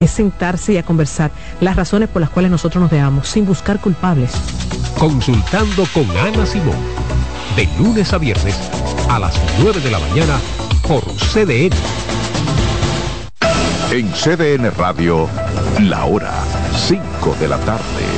es sentarse y a conversar las razones por las cuales nosotros nos dejamos, sin buscar culpables. Consultando con Ana Simón, de lunes a viernes a las 9 de la mañana por CDN. En CDN Radio, la hora 5 de la tarde.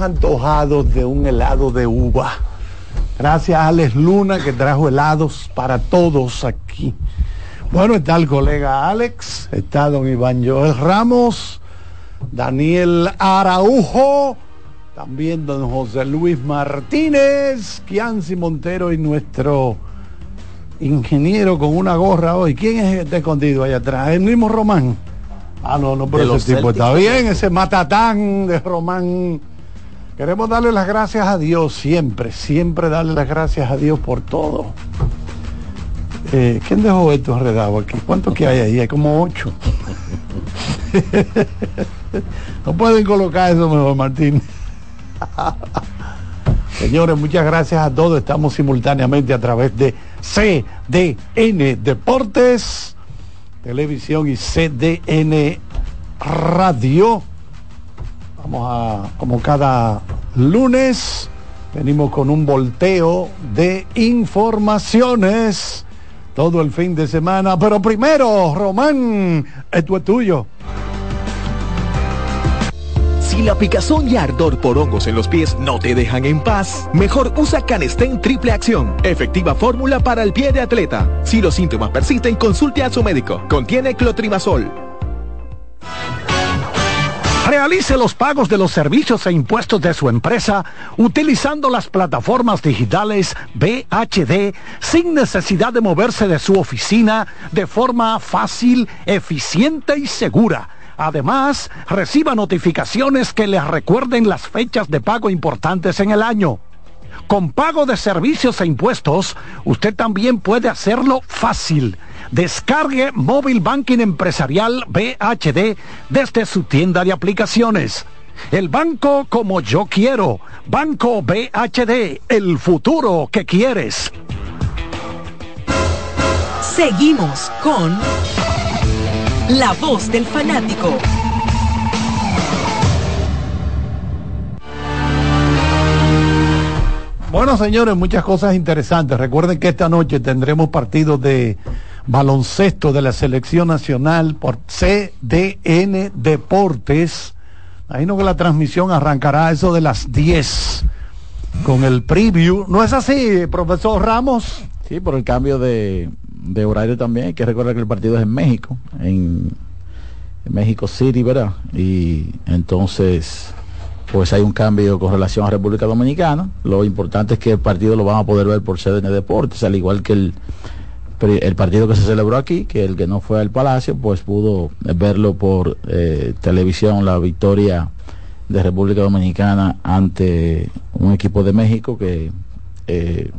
Antojados de un helado de uva. Gracias a Alex Luna que trajo helados para todos aquí. Bueno, está el colega Alex, está don Iván Joel Ramos, Daniel Araujo, también don José Luis Martínez, Kianci Montero y nuestro ingeniero con una gorra hoy. ¿Quién es este escondido allá atrás? El mismo Román. Ah, no, no, pero ese tipo está bien, ese matatán de Román Queremos darle las gracias a Dios siempre, siempre darle las gracias a Dios por todo. Eh, ¿Quién dejó esto enredado aquí? ¿Cuántos que hay ahí? Hay como ocho. no pueden colocar eso mejor, Martín. Señores, muchas gracias a todos. Estamos simultáneamente a través de CDN Deportes, Televisión y CDN Radio Vamos a, como cada lunes, venimos con un volteo de informaciones todo el fin de semana. Pero primero, Román, esto es tuyo. Si la picazón y ardor por hongos en los pies no te dejan en paz, mejor usa Canestén Triple Acción, efectiva fórmula para el pie de atleta. Si los síntomas persisten, consulte a su médico. Contiene clotrimazol. Realice los pagos de los servicios e impuestos de su empresa utilizando las plataformas digitales BHD sin necesidad de moverse de su oficina de forma fácil, eficiente y segura. Además, reciba notificaciones que le recuerden las fechas de pago importantes en el año. Con pago de servicios e impuestos, usted también puede hacerlo fácil Descargue Móvil Banking Empresarial BHD desde su tienda de aplicaciones. El banco como yo quiero. Banco BHD, el futuro que quieres. Seguimos con La voz del fanático. Bueno, señores, muchas cosas interesantes. Recuerden que esta noche tendremos partidos de baloncesto de la selección nacional por CDN Deportes. Ahí no que la transmisión arrancará eso de las 10 con el preview. ¿No es así, profesor Ramos? Sí, por el cambio de, horario también. Hay que recordar que el partido es en México, en, México City, ¿verdad? Y entonces, pues hay un cambio con relación a República Dominicana. Lo importante es que el partido lo van a poder ver por CDN Deportes, al igual que el el partido que se celebró aquí, que el que no fue al Palacio, pues pudo verlo por eh, televisión, la victoria de República Dominicana ante un equipo de México que eh,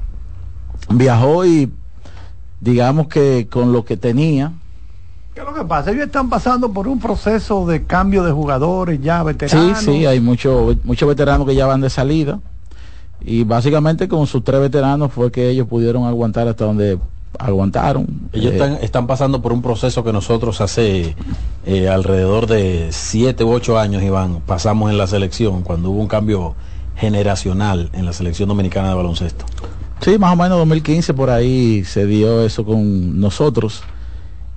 viajó y digamos que con lo que tenía. ¿Qué es lo que pasa? Ellos están pasando por un proceso de cambio de jugadores ya veteranos. Sí, sí, hay muchos muchos veteranos que ya van de salida. Y básicamente con sus tres veteranos fue que ellos pudieron aguantar hasta donde aguantaron. Ellos eh, están, pasando por un proceso que nosotros hace eh, alrededor de siete u ocho años, Iván, pasamos en la selección, cuando hubo un cambio generacional en la selección dominicana de baloncesto. Sí, más o menos 2015 por ahí se dio eso con nosotros.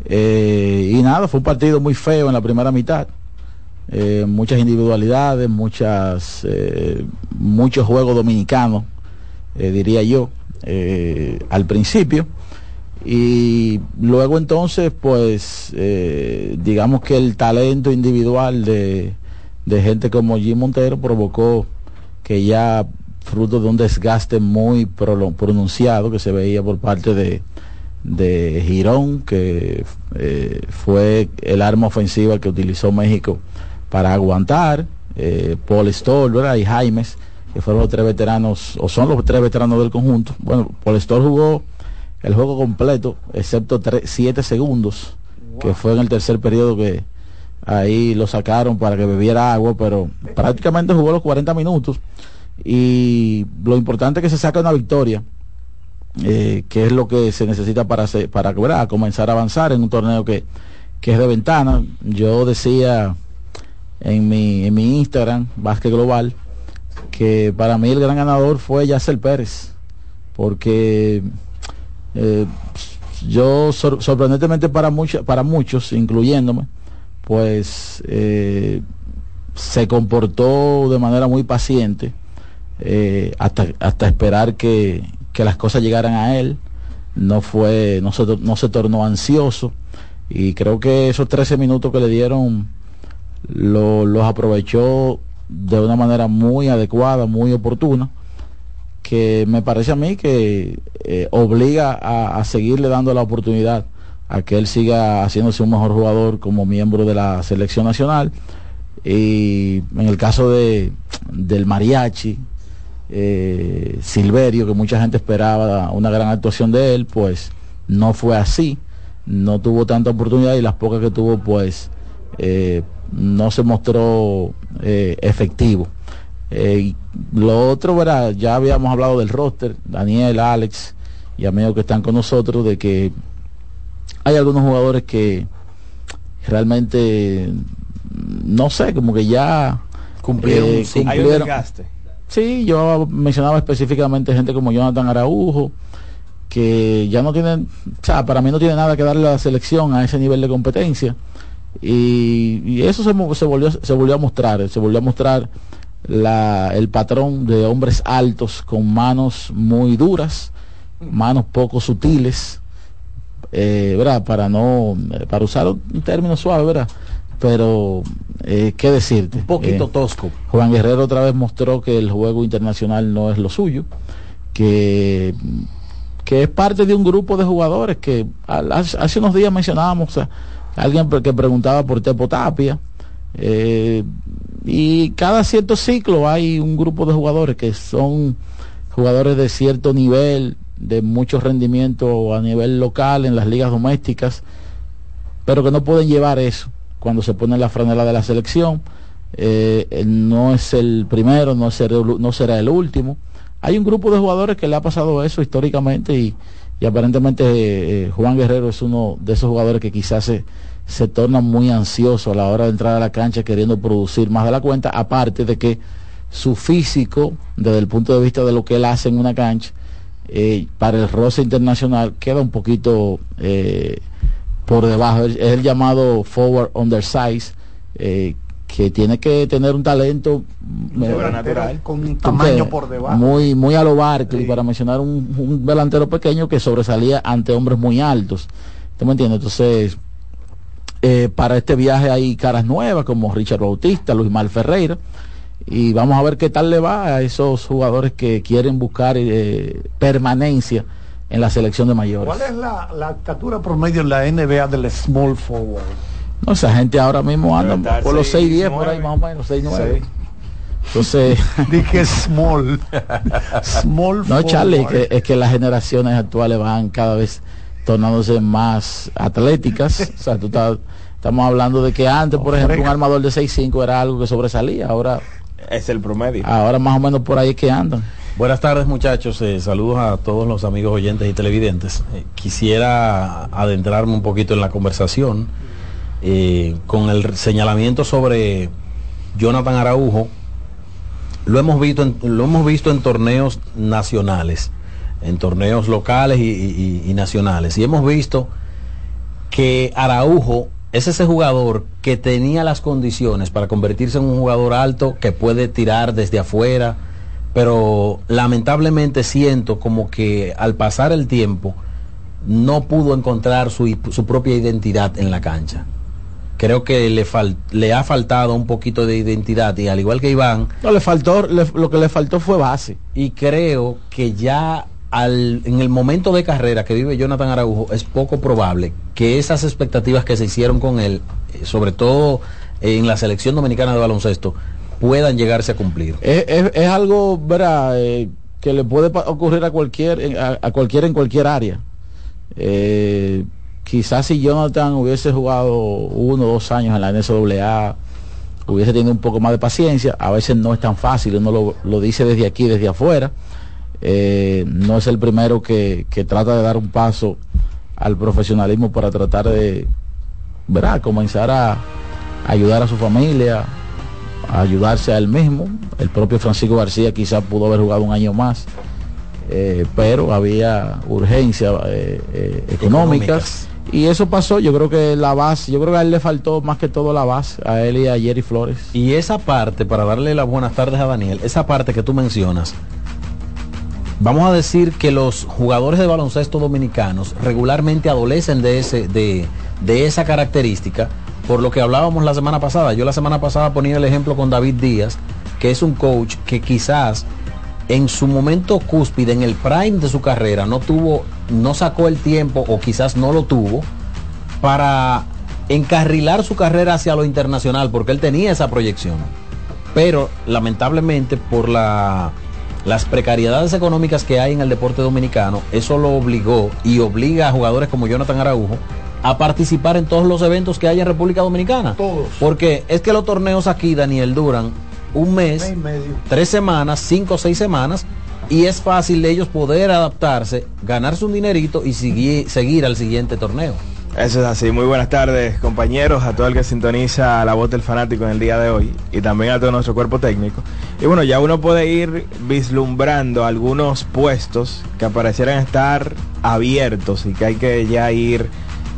Eh, y nada, fue un partido muy feo en la primera mitad. muchas individualidades, muchas, muchos juegos dominicanos, diría yo, al principio y luego entonces pues eh, digamos que el talento individual de, de gente como Jim Montero provocó que ya fruto de un desgaste muy pronunciado que se veía por parte de, de Girón, que eh, fue el arma ofensiva que utilizó México para aguantar, eh, Paul Stoll y Jaimes, que fueron los tres veteranos, o son los tres veteranos del conjunto. Bueno, Paul Stoll jugó el juego completo, excepto siete segundos, que fue en el tercer periodo que ahí lo sacaron para que bebiera agua, pero prácticamente jugó los 40 minutos. Y lo importante es que se saca una victoria eh, que es lo que se necesita para, para comenzar a avanzar en un torneo que, es de ventana. Yo decía en mi, en mi Instagram, Básquet Global, que para mí el gran ganador fue Yacel Pérez, porque eh, yo sorprendentemente para, para muchos, incluyéndome, pues eh, se comportó de manera muy paciente hasta, hasta esperar que, que las cosas llegaran a él, no fue, no se, no se tornó ansioso y creo que esos 13 minutos que le dieron los aprovechó de una manera muy adecuada, muy oportuna, que me parece a mí que eh, obliga a, seguirle dando la oportunidad a que él siga haciéndose un mejor jugador como miembro de la selección nacional. Y en el caso de, del mariachi, eh, Silverio, que mucha gente esperaba una gran actuación de él, pues no fue así, no tuvo tanta oportunidad y las pocas que tuvo, pues eh, no se mostró eh, efectivo. lo otro, ¿verdad? ya habíamos hablado del roster, Daniel, Alex y amigos que están con nosotros, de que hay algunos jugadores que realmente, no sé, como que ya cumplieron, cumplieron Sí, yo mencionaba específicamente gente como Jonathan Araujo, que ya no tienen, o sea, para mí no tiene nada que darle a la selección a ese nivel de competencia. Y, eso se, volvió, se volvió a mostrar, se volvió a mostrar la, el patrón de hombres altos con manos muy duras, manos poco sutiles, eh, ¿verdad? Para no, para usar un término suave, ¿verdad? Pero eh, qué decirte. Un poquito eh, tosco. Juan Guerrero otra vez mostró que el juego internacional no es lo suyo, que, que es parte de un grupo de jugadores que hace unos días mencionábamos a alguien que preguntaba por Tepo Tapia. Eh, y cada cierto ciclo hay un grupo de jugadores que son jugadores de cierto nivel, de mucho rendimiento a nivel local en las ligas domésticas, pero que no pueden llevar eso cuando se pone la franela de la selección. Eh, no es el primero, no será, el último. Hay un grupo de jugadores que le ha pasado eso históricamente y, aparentemente eh, Juan Guerrero es uno de esos jugadores que quizás se, se torna muy ansioso a la hora de entrar a la cancha queriendo producir más de la cuenta, aparte de que su físico, desde el punto de vista de lo que él hace en una cancha, eh, para el roce internacional queda un poquito por debajo. Es el llamado forward undersize, eh, que tiene que tener un talento natural, con un tamaño por debajo. Muy, muy a lo Barkley, para mencionar un, delantero pequeño que sobresalía ante hombres muy altos. ¿Tú me entiendes? Entonces, eh, para este viaje hay caras nuevas como Richard Bautista, Luis Mal Ferreira. Y vamos a ver qué tal le va a esos jugadores que quieren buscar eh, permanencia en la selección de mayores. ¿Cuál es la, la estatura promedio en la NBA del small forward? No, esa gente ahora mismo anda por los 6'10 por ahí más o menos, 6'9. Entonces, dije small. small no, Charlie, es que, las generaciones actuales van cada vez tornándose más atléticas. o sea, tú estamos hablando de que antes, por ejemplo, un armador de 6'5 era algo que sobresalía. Ahora es el promedio. Ahora más o menos por ahí es que andan. Buenas tardes muchachos, eh, saludos a todos los amigos oyentes y televidentes. Eh, quisiera adentrarme un poquito en la conversación eh, con el señalamiento sobre Jonathan Araujo. Lo hemos visto en, lo hemos visto en torneos nacionales, en torneos locales y, y nacionales. Y hemos visto que Araujo es ese jugador que tenía las condiciones para convertirse en un jugador alto que puede tirar desde afuera pero lamentablemente siento como que al pasar el tiempo no pudo encontrar su, propia identidad en la cancha. creo que le, fal- le ha faltado un poquito de identidad y al igual que Iván, No, le faltó, le- lo que le faltó fue base. y creo que ya en el momento de carrera que vive Jonathan Araujo es poco probable que esas expectativas que se hicieron con él, eh, sobre todo en la selección dominicana de baloncesto, puedan llegarse a cumplir. Es, algo, ¿verdad? eh, que le puede ocurrir a cualquier, a, a cualquiera en cualquier área. Eh, quizás si Jonathan hubiese jugado uno o dos años en la NCAA, hubiese tenido un poco más de paciencia. A veces no es tan fácil, uno lo dice desde aquí, desde afuera. Eh, no es el primero que, que trata de dar un paso al profesionalismo para tratar de, ¿verdad? Comenzar a ayudar a su familia, a ayudarse a él mismo. El propio Francisco García quizás pudo haber jugado un año más, eh, pero había urgencias eh, eh, económicas. Económicas. Y eso pasó, yo creo que la base, yo creo que a él le faltó más que todo la base, a él y a Jerry Flores. Y esa parte, para darle las buenas tardes a Daniel, esa parte que tú mencionas, vamos a decir que los jugadores de baloncesto dominicanos regularmente adolecen de, ese, de, de esa característica, por lo que hablábamos la semana pasada. Yo la semana pasada ponía el ejemplo con David Díaz, que es un coach que quizás en su momento cúspide, en el prime de su carrera, no tuvo, no sacó el tiempo o quizás no lo tuvo para encarrilar su carrera hacia lo internacional, porque él tenía esa proyección. Pero lamentablemente por la, las precariedades económicas que hay en el deporte dominicano, eso lo obligó y obliga a jugadores como Jonathan Araujo a participar en todos los eventos que hay en República Dominicana. Todos. Porque es que los torneos aquí, Daniel, duran un mes, Mes y medio. tres semanas, cinco o seis semanas, y es fácil de ellos poder adaptarse, ganarse un dinerito y seguir, seguir al siguiente torneo. Eso es así. Muy buenas tardes, compañeros, a todo el que sintoniza la voz del fanático en el día de hoy y también a todo nuestro cuerpo técnico. Y bueno, ya uno puede ir vislumbrando algunos puestos que parecieran estar abiertos y que hay que ya ir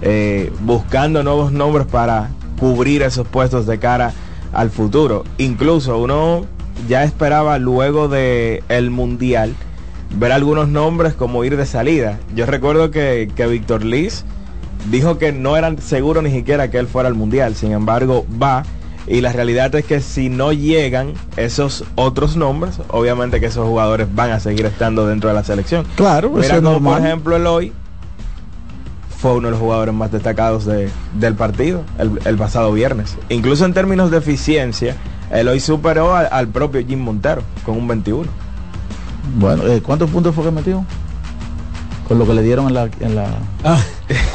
eh, buscando nuevos nombres para cubrir esos puestos de cara al futuro. Incluso uno ya esperaba luego de el mundial ver algunos nombres como ir de salida. Yo recuerdo que, que Víctor Liz dijo que no eran seguros ni siquiera que él fuera al mundial. Sin embargo, va. Y la realidad es que si no llegan esos otros nombres, obviamente que esos jugadores van a seguir estando dentro de la selección. Claro, eso Mira es como por ejemplo Eloy fue uno de los jugadores más destacados de- del partido el, el pasado viernes. Incluso en términos de eficiencia, Eloy superó al, al propio Jim Montero con un 21. Bueno, eh, ¿cuántos puntos fue que metió? Con lo que le dieron en la... En la...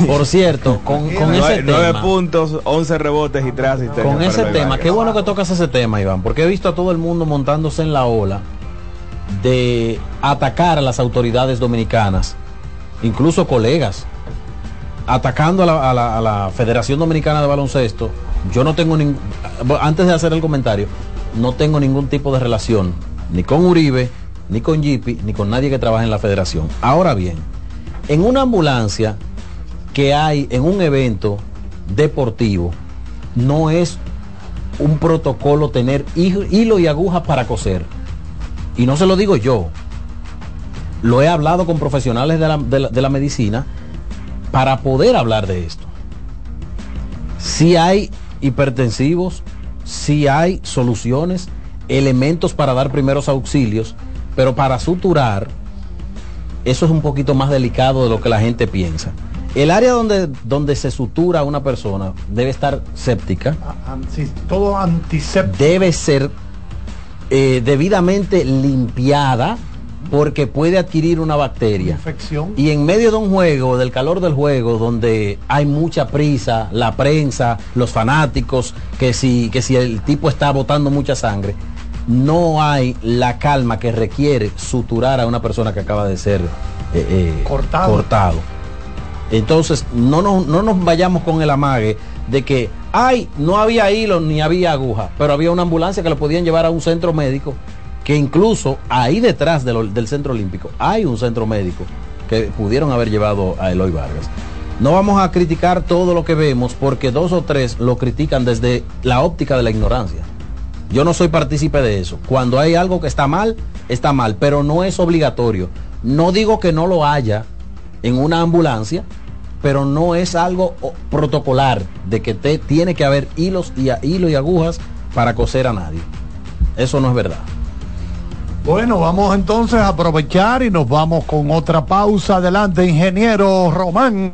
Por cierto, con, con ese tema, puntos, 11 rebotes y 3 asistencias. con ese tema, qué bueno que tocas ese tema, Iván, porque he visto a todo el mundo montándose en la ola de atacar a las autoridades dominicanas, incluso colegas, atacando a la, a la- a la Federación Dominicana de Baloncesto. Yo no tengo ningún, antes de hacer el comentario, no tengo ningún tipo de relación, ni con Uribe, ni con Jipi, ni con nadie que trabaje en la federación. Ahora bien, en una ambulancia que hay en un evento deportivo, no es un protocolo tener hilo y aguja para coser. Y no se lo digo yo. Lo he hablado con profesionales de la, de la- de la medicina para poder hablar de esto. Si hay hipertensivos, si hay soluciones, elementos para dar primeros auxilios, pero para suturar, eso es un poquito más delicado de lo que la gente piensa. El área donde, donde se sutura una persona debe estar séptica, todo antiséptico. debe ser eh, debidamente limpiada porque puede adquirir una bacteria. Infección. Y en medio de un juego, del calor del juego, donde hay mucha prisa, la prensa, los fanáticos, que si, que si el tipo está botando mucha sangre, no hay la calma que requiere suturar a una persona que acaba de ser eh, eh, Cortado. cortado. Entonces, no nos, no nos vayamos con el amague de que, ay, no había hilo ni había aguja, pero había una ambulancia que lo podían llevar a un centro médico, que incluso ahí detrás de lo- del centro olímpico hay un centro médico que pudieron haber llevado a Eloy Vargas. No vamos a criticar todo lo que vemos porque dos o tres lo critican desde la óptica de la ignorancia. Yo no soy partícipe de eso. Cuando hay algo que está mal, está mal, pero no es obligatorio. No digo que no lo haya en una ambulancia, pero no es algo protocolar de que te tiene que haber hilos y hilo y agujas para coser a nadie. Eso no es verdad. Bueno, vamos entonces a aprovechar y nos vamos con otra pausa. Adelante, ingeniero Román.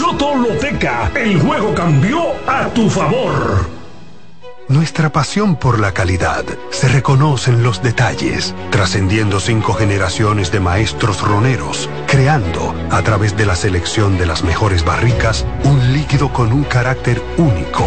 Loto Loteca, el juego cambió a tu favor. Nuestra pasión por la calidad se reconoce en los detalles, trascendiendo cinco generaciones de maestros roneros, creando, a través de la selección de las mejores barricas, un líquido con un carácter único,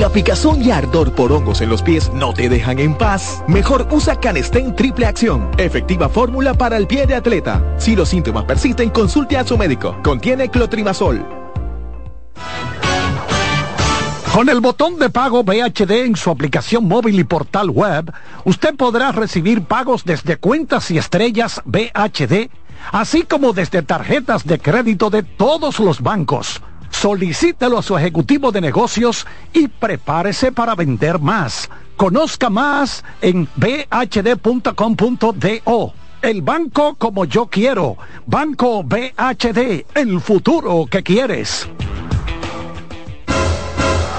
La picazón y ardor por hongos en los pies no te dejan en paz, mejor usa Canestén Triple Acción. Efectiva fórmula para el pie de atleta. Si los síntomas persisten, consulte a su médico. Contiene clotrimazol. Con el botón de pago BHD en su aplicación móvil y portal web, usted podrá recibir pagos desde cuentas y estrellas BHD, así como desde tarjetas de crédito de todos los bancos. Solicítelo a su ejecutivo de negocios y prepárese para vender más. Conozca más en bhd.com.do. El banco como yo quiero. Banco BHD, el futuro que quieres.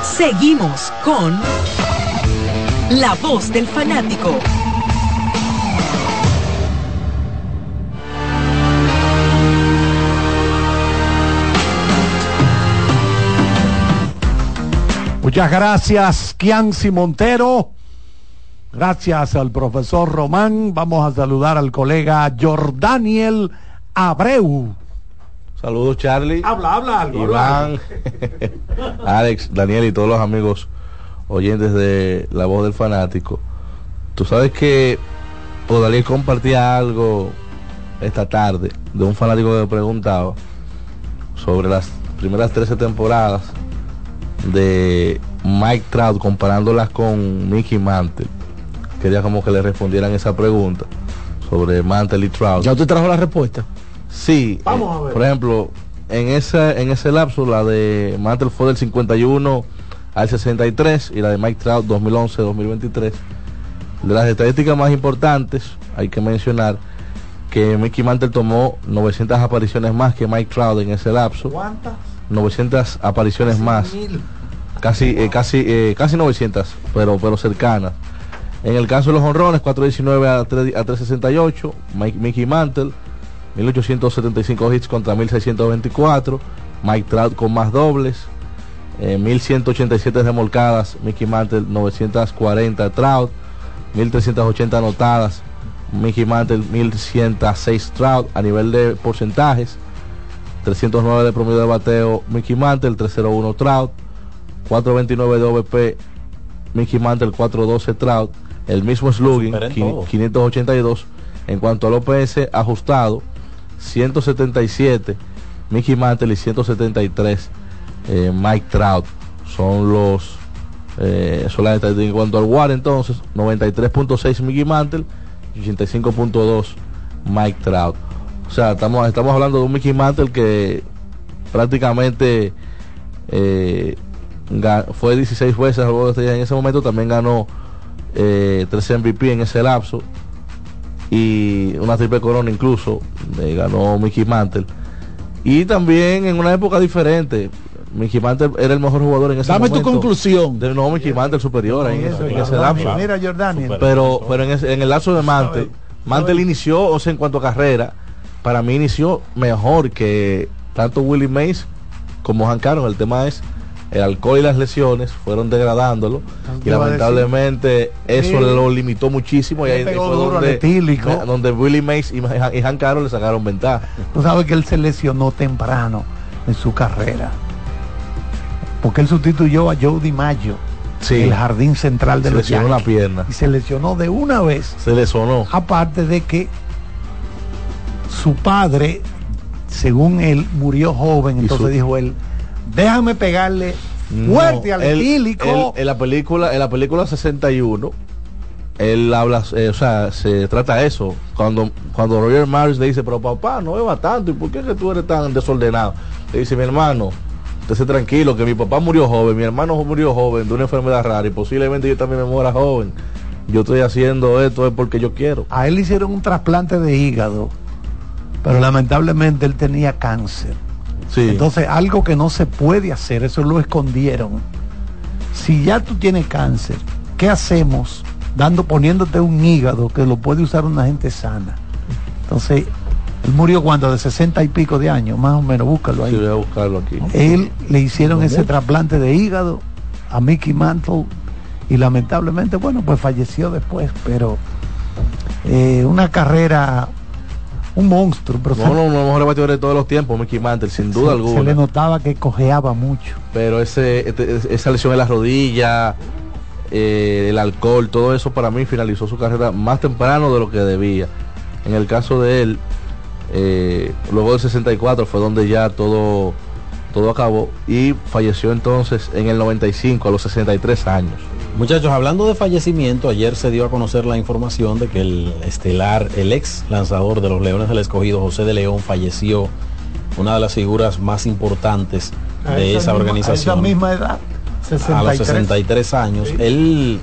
Seguimos con La voz del fanático. Muchas gracias, Kianci Montero. Gracias al profesor Román. Vamos a saludar al colega Jordaniel Abreu. Saludos Charlie. Habla, habla algo. Iván, Alex, Daniel y todos los amigos oyentes de La Voz del Fanático. Tú sabes que Odalí compartía algo esta tarde de un fanático que me preguntaba sobre las primeras 13 temporadas de Mike Trout comparándolas con Mickey Mantle. Quería como que le respondieran esa pregunta sobre Mantle y Trout. ¿Ya usted trajo la respuesta? Sí. Vamos eh, a ver. Por ejemplo, en ese, en ese lapso, la de Mantle fue del 51 al 63 y la de Mike Trout 2011-2023. De las estadísticas más importantes, hay que mencionar que Mickey Mantle tomó 900 apariciones más que Mike Trout en ese lapso. ¿Cuántas? 900 apariciones más. Casi, eh, casi, eh, casi 900, pero, pero cercanas. En el caso de los honrones, 419 a, 3 a 368, Mike, Mickey Mantle, 1875 hits contra 1624, Mike Trout con más dobles, eh, 1187 remolcadas, Mickey Mantle 940 Trout, 1380 anotadas, Mickey Mantle 1106 Trout a nivel de porcentajes, 309 de promedio de bateo Mickey Mantle, 301 Trout, 429 de OVP Mickey Mantle, 412 Trout, el mismo slugging, Superen quin- todos. 582. En cuanto al OPS ajustado, 177 Mickey Mantle y 173 eh, Mike Trout. Son los eh, son las estadísticas. En cuanto al WAR entonces, 93.6 Mickey Mantle y 85.2 Mike Trout. O sea, estamos, estamos hablando de un Mickey Mantle que prácticamente eh, fue 16 veces al de estrellas en ese momento, también ganó eh, 13 MVP en ese lapso y una triple corona incluso eh, ganó Mickey Mantle. Y también en una época diferente Mickey Mantle era el mejor jugador en ese Dame tu momento. conclusión. de, no Mickey Mantle superior en, Eso, en ese lapso. Mira, Jordani. pero pero en, ese- en el lapso de Mantle Mantle inició o sea en cuanto a carrera para mí inició mejor que tanto Willie Mays como Hank Aaron el tema es el alcohol y las lesiones fueron degradándolo y lamentablemente eso Sí. lo limitó muchísimo y ahí fue donde, donde Willie Mays y, y Hank Aaron le sacaron ventaja Tú sabes que él se lesionó temprano en su carrera. Porque él sustituyó a Joe DiMaggio Sí. en el jardín central de se los lesionó la pierna Y se lesionó de una vez. se le sonó Aparte de que su padre, según él, murió joven. Entonces su- dijo él, déjame pegarle fuerte No, al etílico. en la película en la película 61 él habla eh, o sea se trata eso cuando cuando Roger Maris le dice pero papá no beba tanto y por qué es que tú eres tan desordenado le dice mi hermano esté tranquilo que mi papá murió joven mi hermano murió joven de una enfermedad rara y posiblemente yo también me muera joven yo estoy haciendo esto es porque yo quiero A él le hicieron un trasplante de hígado, pero lamentablemente él tenía cáncer. sí Entonces, algo que no se puede hacer, eso lo escondieron. Si ya tú tienes cáncer, ¿qué hacemos dando poniéndote un hígado que lo puede usar una gente sana? Entonces, él murió cuando de 60 y pico de años, más o menos, búscalo sí, ahí. voy a buscarlo aquí Él le hicieron ese trasplante de hígado a Mickey Mantle y lamentablemente, bueno, pues falleció después, pero eh, una carrera, un monstruo, pero no, no, uno de los mejores bateadores de todos los tiempos Mickey Mantle sin duda se, alguna. se le notaba que cojeaba mucho. pero ese este- esa lesión en la rodilla eh, el alcohol todo eso para mí finalizó su carrera más temprano de lo que debía. En el caso de él eh, luego del 64 fue donde ya todo todo acabó y falleció entonces en el 95 a los 63 años Muchachos, hablando de fallecimiento, ayer se dio a conocer la información de que el estelar, el ex lanzador de los Leones del Escogido, José de León, falleció, una de las figuras más importantes A de esa, misma- A organización. esa misma edad, a 63. los 63 años. Sí. Él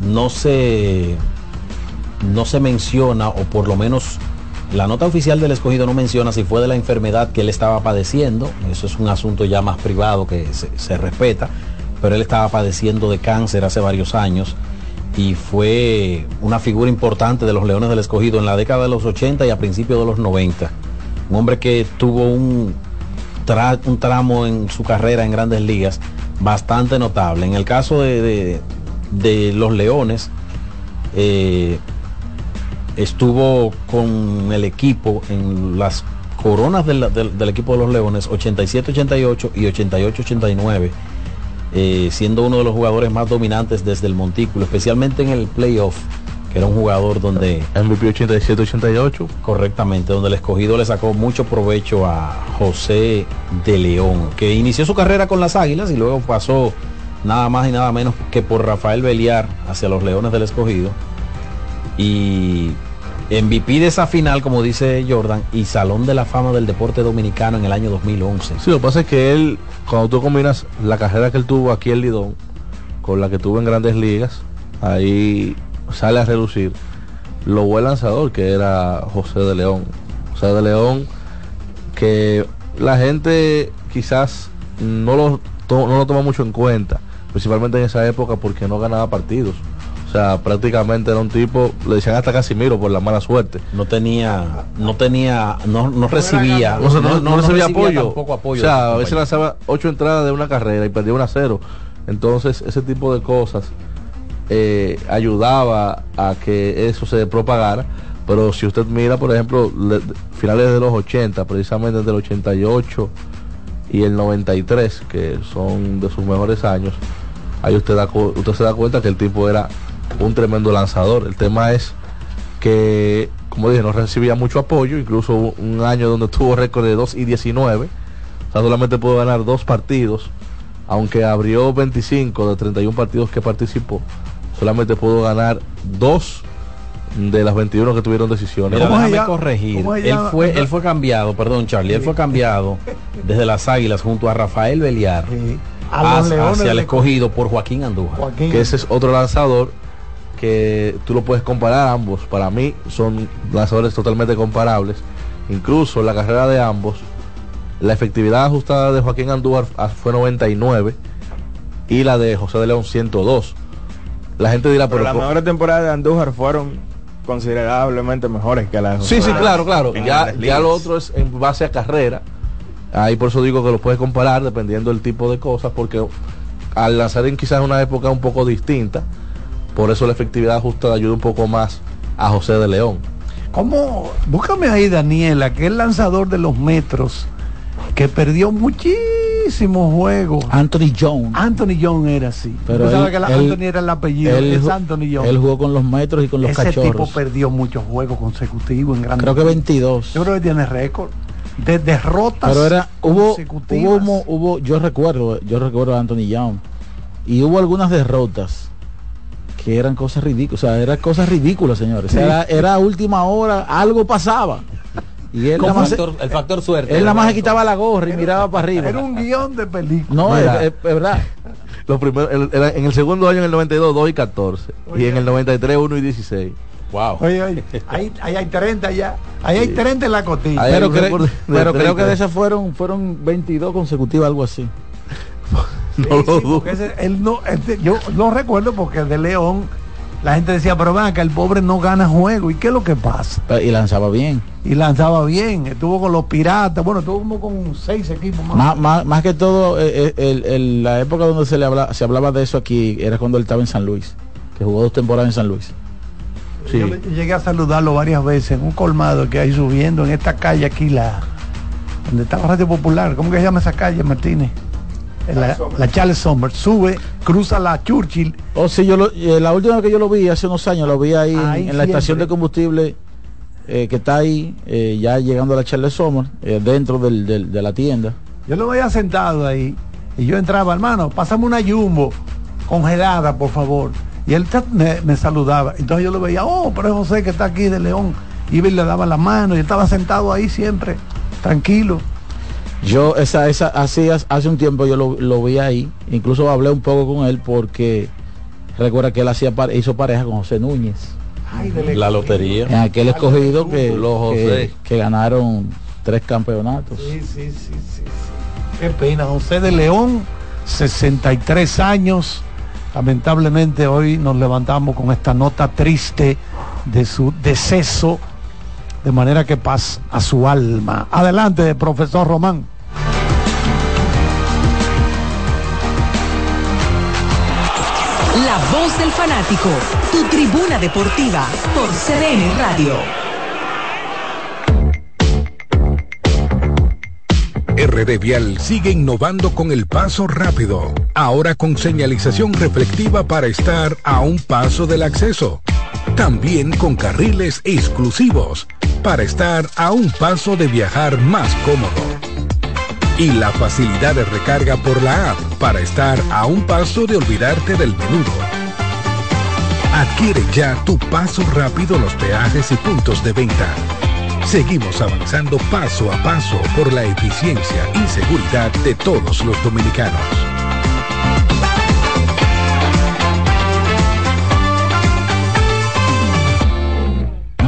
no se no se menciona, o por lo menos la nota oficial del escogido no menciona si fue de la enfermedad que él estaba padeciendo. Eso es un asunto ya más privado que se, se respeta. Pero él estaba padeciendo de cáncer hace varios años y fue una figura importante de los Leones del Escogido en la década de los 80 y a principios de los 90. Un hombre que tuvo un, tra- un tramo en su carrera en grandes ligas bastante notable. En el caso de, los Leones, eh, estuvo con el equipo en las coronas del, del- del equipo de los Leones 87-88 y 88-89, eh, siendo uno de los jugadores más dominantes desde el montículo, especialmente en el playoff, que era un jugador donde... MVP 87-88. Correctamente, donde el escogido le sacó mucho provecho a José de León, que inició su carrera con las Águilas y luego pasó nada más y nada menos que por Rafael Beliar hacia los Leones del escogido. Y MVP de esa final, como dice Jordan, y Salón de la Fama del Deporte Dominicano en el año 2011. Sí, lo que pasa es que él, cuando tú combinas la carrera que él tuvo aquí en Lidón con la que tuvo en grandes ligas, ahí sale a reducir lo buen lanzador que era José de León. José de León, que la gente quizás no lo, no lo toma mucho en cuenta, principalmente en esa época porque no ganaba partidos. O sea, prácticamente era un tipo, le decían hasta Casimiro por la mala suerte. No tenía, no tenía, no, no recibía, No, no, no recibía apoyo. tampoco apoyo O sea, a veces lanzaba ocho entradas de una carrera y perdía una cero. Entonces, ese tipo de cosas eh, ayudaba a que eso se propagara. Pero si usted mira, por ejemplo, le- finales de los 80, precisamente entre el 88 y el 93, que son de sus mejores años, ahí usted, da, cu- usted se da cuenta que el tipo era un tremendo lanzador. El tema es que, como dije, no recibía mucho apoyo, incluso hubo un año donde tuvo récord de 2 y 19, o sea, solamente pudo ganar dos partidos, aunque abrió 25 de 31 partidos que participó, solamente pudo ganar dos de las 21 que tuvieron decisiones. Mira, déjame corregir. Él fue, él fue cambiado, perdón Charlie, él fue cambiado desde las Águilas junto a Rafael Beliar A los hacia, el escogido por Joaquín Andújar. que ese es otro lanzador que tú lo puedes comparar ambos. Para mí son lanzadores totalmente comparables. Incluso la carrera de ambos, la efectividad ajustada de Joaquín Andújar fue 99 y la de José de León 102. La gente dirá, Pero pero, las mejores temporadas de Andújar fueron considerablemente mejores que las de Sí, José sí, claro, claro. Ya, ya lo otro es en base a carrera. Ahí por eso digo que lo puedes comparar dependiendo del tipo de cosas, porque al lanzar en quizás una época un poco distinta, por eso la efectividad justa ayuda un poco más a José de León. ¿Cómo? Búscame ahí, Daniela, que es el lanzador de los metros, que perdió muchísimos juegos. Anthony Jones. Anthony Jones era así. Pero él- que la- él- Anthony era el apellido, él es Anthony Jones. Él jugó con los metros y con los Ese tipo cachorros. perdió muchos juegos consecutivos en grandes Creo que ligas. 22. Yo creo que tiene récord de derrotas Pero era hubo, consecutivas. hubo hubo yo recuerdo, yo recuerdo a Anthony Young y hubo algunas derrotas que eran cosas ridículas, o sea, eran cosas ridículas, señores. Sí. Era, era última hora, algo pasaba. Y él Como nada más se- factor- el factor suerte. él nada más se quitaba la gorra y miraba para arriba. Era un guion de película. No, es, Mira. es- es verdad. Los primeros, el- el- en el segundo año, en el 92, 2 y 14. Y en el 93, 1 y 16. Wow. Oye, oye, ahí, ahí hay 30 ya. Ahí hay 30 en la cotilla. Pero, un cre- récord de pero creo 30. que de esas fueron fueron 22 consecutivas, algo así. Sí, No lo sí, dudo. porque ese- él no, este, yo no recuerdo porque de León la gente decía, pero ven acá, el pobre no gana juego. ¿Y qué es lo que pasa? Pero- Y lanzaba bien. Y lanzaba bien, estuvo con los piratas, bueno, estuvo como con seis equipos más. Más, más, más que todo, eh, eh, el- el- la época donde se le habla, se hablaba de eso aquí era cuando él estaba en San Luis, que jugó dos temporadas en San Luis. Yo le- llegué a saludarlo varias veces en un colmado que hay subiendo en esta calle aquí, la donde está la Radio Popular. ¿Cómo que se llama esa calle, Martínez? La, la Charles Sommer. Sube, cruza la Churchill. Oh, sí, yo lo, eh, la última vez que yo lo vi, hace unos años, lo vi ahí, en- Ahí en, la estación de combustible eh, que está ahí, eh, ya llegando a la Charles Sommer, dentro del- del- de la tienda. Yo lo veía sentado ahí y yo entraba, hermano, pásame una jumbo congelada, por favor. Y él me, me saludaba. Entonces yo lo veía, oh, pero es José que está aquí de León. Iba y le daba la mano y estaba sentado ahí siempre, tranquilo. Yo, esa, esa, así hace- hace un tiempo yo lo, lo vi ahí, incluso hablé un poco con él porque recuerda que él hacía pare- hizo pareja con José Núñez. La lotería. En aquel escogido que, Los José. que, que ganaron tres campeonatos. Sí, sí, sí, sí, sí. Qué pena, José de León, 63 años. Lamentablemente hoy nos levantamos con esta nota triste de su deceso, de manera que paz a su alma. Adelante, profesor Román. Del fanático, tu tribuna deportiva por CDN Radio. RD Vial sigue innovando con el paso rápido, ahora con señalización reflectiva para estar a un paso del acceso. También con carriles exclusivos para estar a un paso de viajar más cómodo. Y la facilidad de recarga por la app para estar a un paso de olvidarte del menudo. Adquiere ya tu paso rápido los peajes y puntos de venta. Seguimos avanzando paso a paso por la eficiencia y seguridad de todos los dominicanos.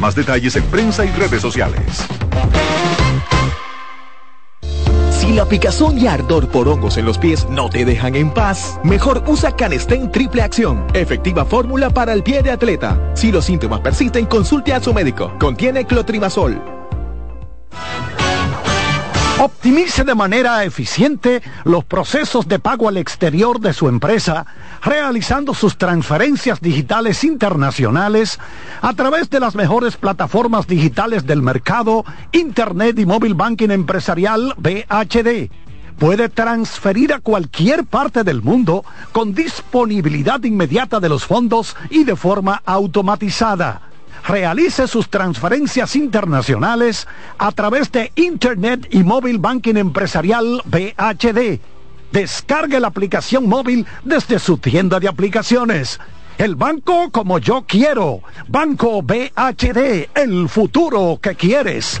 Más detalles en prensa y redes sociales. Si la picazón y ardor por hongos en los pies no te dejan en paz, mejor usa Canestén Triple Acción. Efectiva fórmula para el pie de atleta. Si los síntomas persisten, consulte a su médico. Contiene clotrimazol. Optimice de manera eficiente los procesos de pago al exterior de su empresa, realizando sus transferencias digitales internacionales a través de las mejores plataformas digitales del mercado, Internet y Móvil Banking Empresarial BHD. Puede transferir a cualquier parte del mundo con disponibilidad inmediata de los fondos y de forma automatizada realice sus transferencias internacionales a través de Internet y Móvil Banking Empresarial BHD. Descargue la aplicación móvil desde su tienda de aplicaciones. El banco como yo quiero. Banco BHD, el futuro que quieres.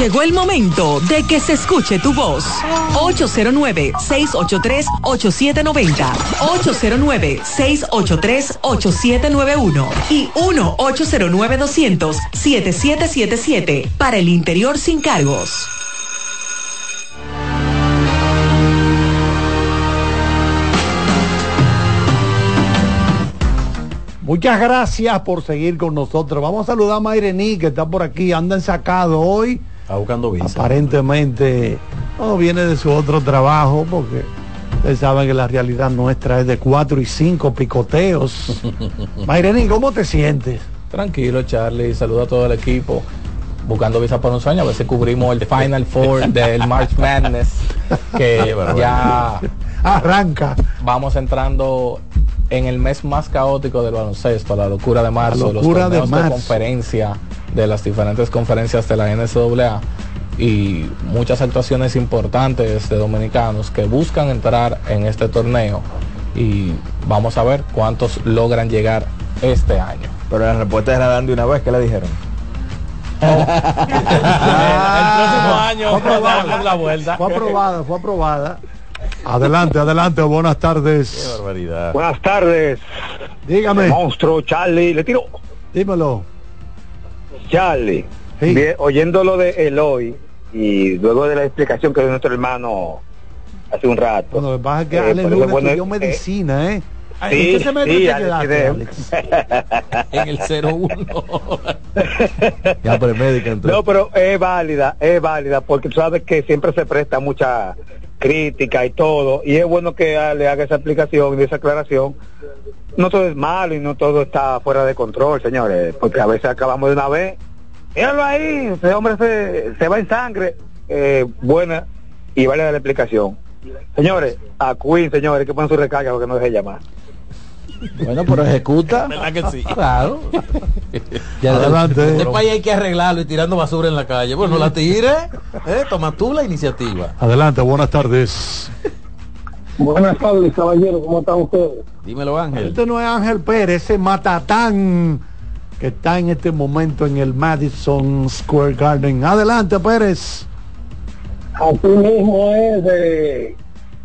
Llegó el momento de que se escuche tu voz. 809-683-8790. 809-683-8791. Y 1-809-200-7777. Para el interior sin cargos. Muchas gracias por seguir con nosotros. Vamos a saludar a Mayrení, que está por aquí, anda ensacado hoy. Está buscando visa. Aparentemente no viene de su otro trabajo, porque ustedes saben que la realidad nuestra es de cuatro y cinco picoteos. Mayrení, ¿cómo te sientes? Tranquilo, Charlie. Saluda a todo el equipo. Buscando visa por un años, a veces cubrimos el Final Four del March Madness, que ya Arranca. Vamos entrando en el mes más caótico del baloncesto, la locura de marzo, locura los de torneos de, marzo. conferencia de las diferentes conferencias de la NCAA y muchas actuaciones importantes de dominicanos que buscan entrar en este torneo y vamos a ver cuántos logran llegar este año. Pero la respuesta era dan de una vez, ¿qué le dijeron? el próximo año Fue aprobada. la vuelta. Fue aprobada, fue aprobada. Adelante, adelante, buenas tardes. barbaridad. Buenas tardes. Dígame. Monstruo, Charlie. Le tiro. Dímelo. Charlie. bien, oyendo lo de Eloy y luego de la explicación que dio nuestro hermano hace un rato. Bueno, lo que que Eh, Luna es bueno, estudió eh, medicina, ¿eh? sí, ¿En qué semestre sí, te Alex, quedaste, Alex? en el 01. Ya premédica entonces. No, pero es válida, es válida, porque tú sabes que siempre se presta mucha crítica y todo, y es bueno que le haga esa explicación y esa aclaración. No todo es malo y no todo está fuera de control, señores, porque a veces acabamos de una vez. Míralo ahí, ese hombre se, se va en sangre. Eh, buena y vale la explicación. Señores, a Queen, señores, que ponen su recarga porque no deje llamar. Bueno, pero ejecuta. ¿Verdad que sí? Claro. Ya, Adelante. Después ahí hay que arreglarlo y tirando basura en la calle. Bueno, la tire. ¿eh? Toma tú la iniciativa. Adelante, buenas tardes. Buenas tardes, caballero, ¿cómo están ustedes? Dímelo, Ángel. Este no es Ángel Pérez, ese matatán que está en este momento en el Madison Square Garden. Adelante, Pérez. Así mismo es de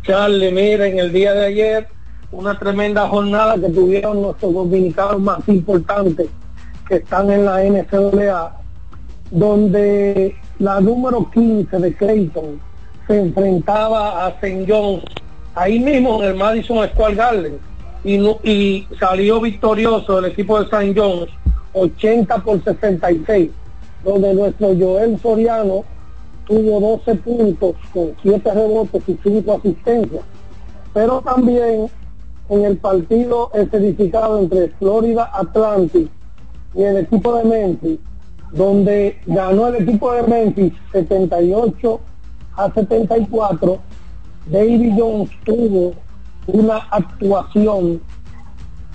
Charlie, mira, en el día de ayer, una tremenda jornada que tuvieron nuestros dominicanos más importantes que están en la NCAA, donde la número 15 de Clayton se enfrentaba a St. John's, ahí mismo en el Madison Square Garden, y, no- y salió victorioso el equipo de St. John's, 80 por 66, donde nuestro Joel Soriano tuvo 12 puntos con 7 rebotes y 5 asistencias. Pero también en el partido escenificado entre Florida Atlantic y el equipo de Memphis, donde ganó el equipo de Memphis 78 a 74, David Jones tuvo una actuación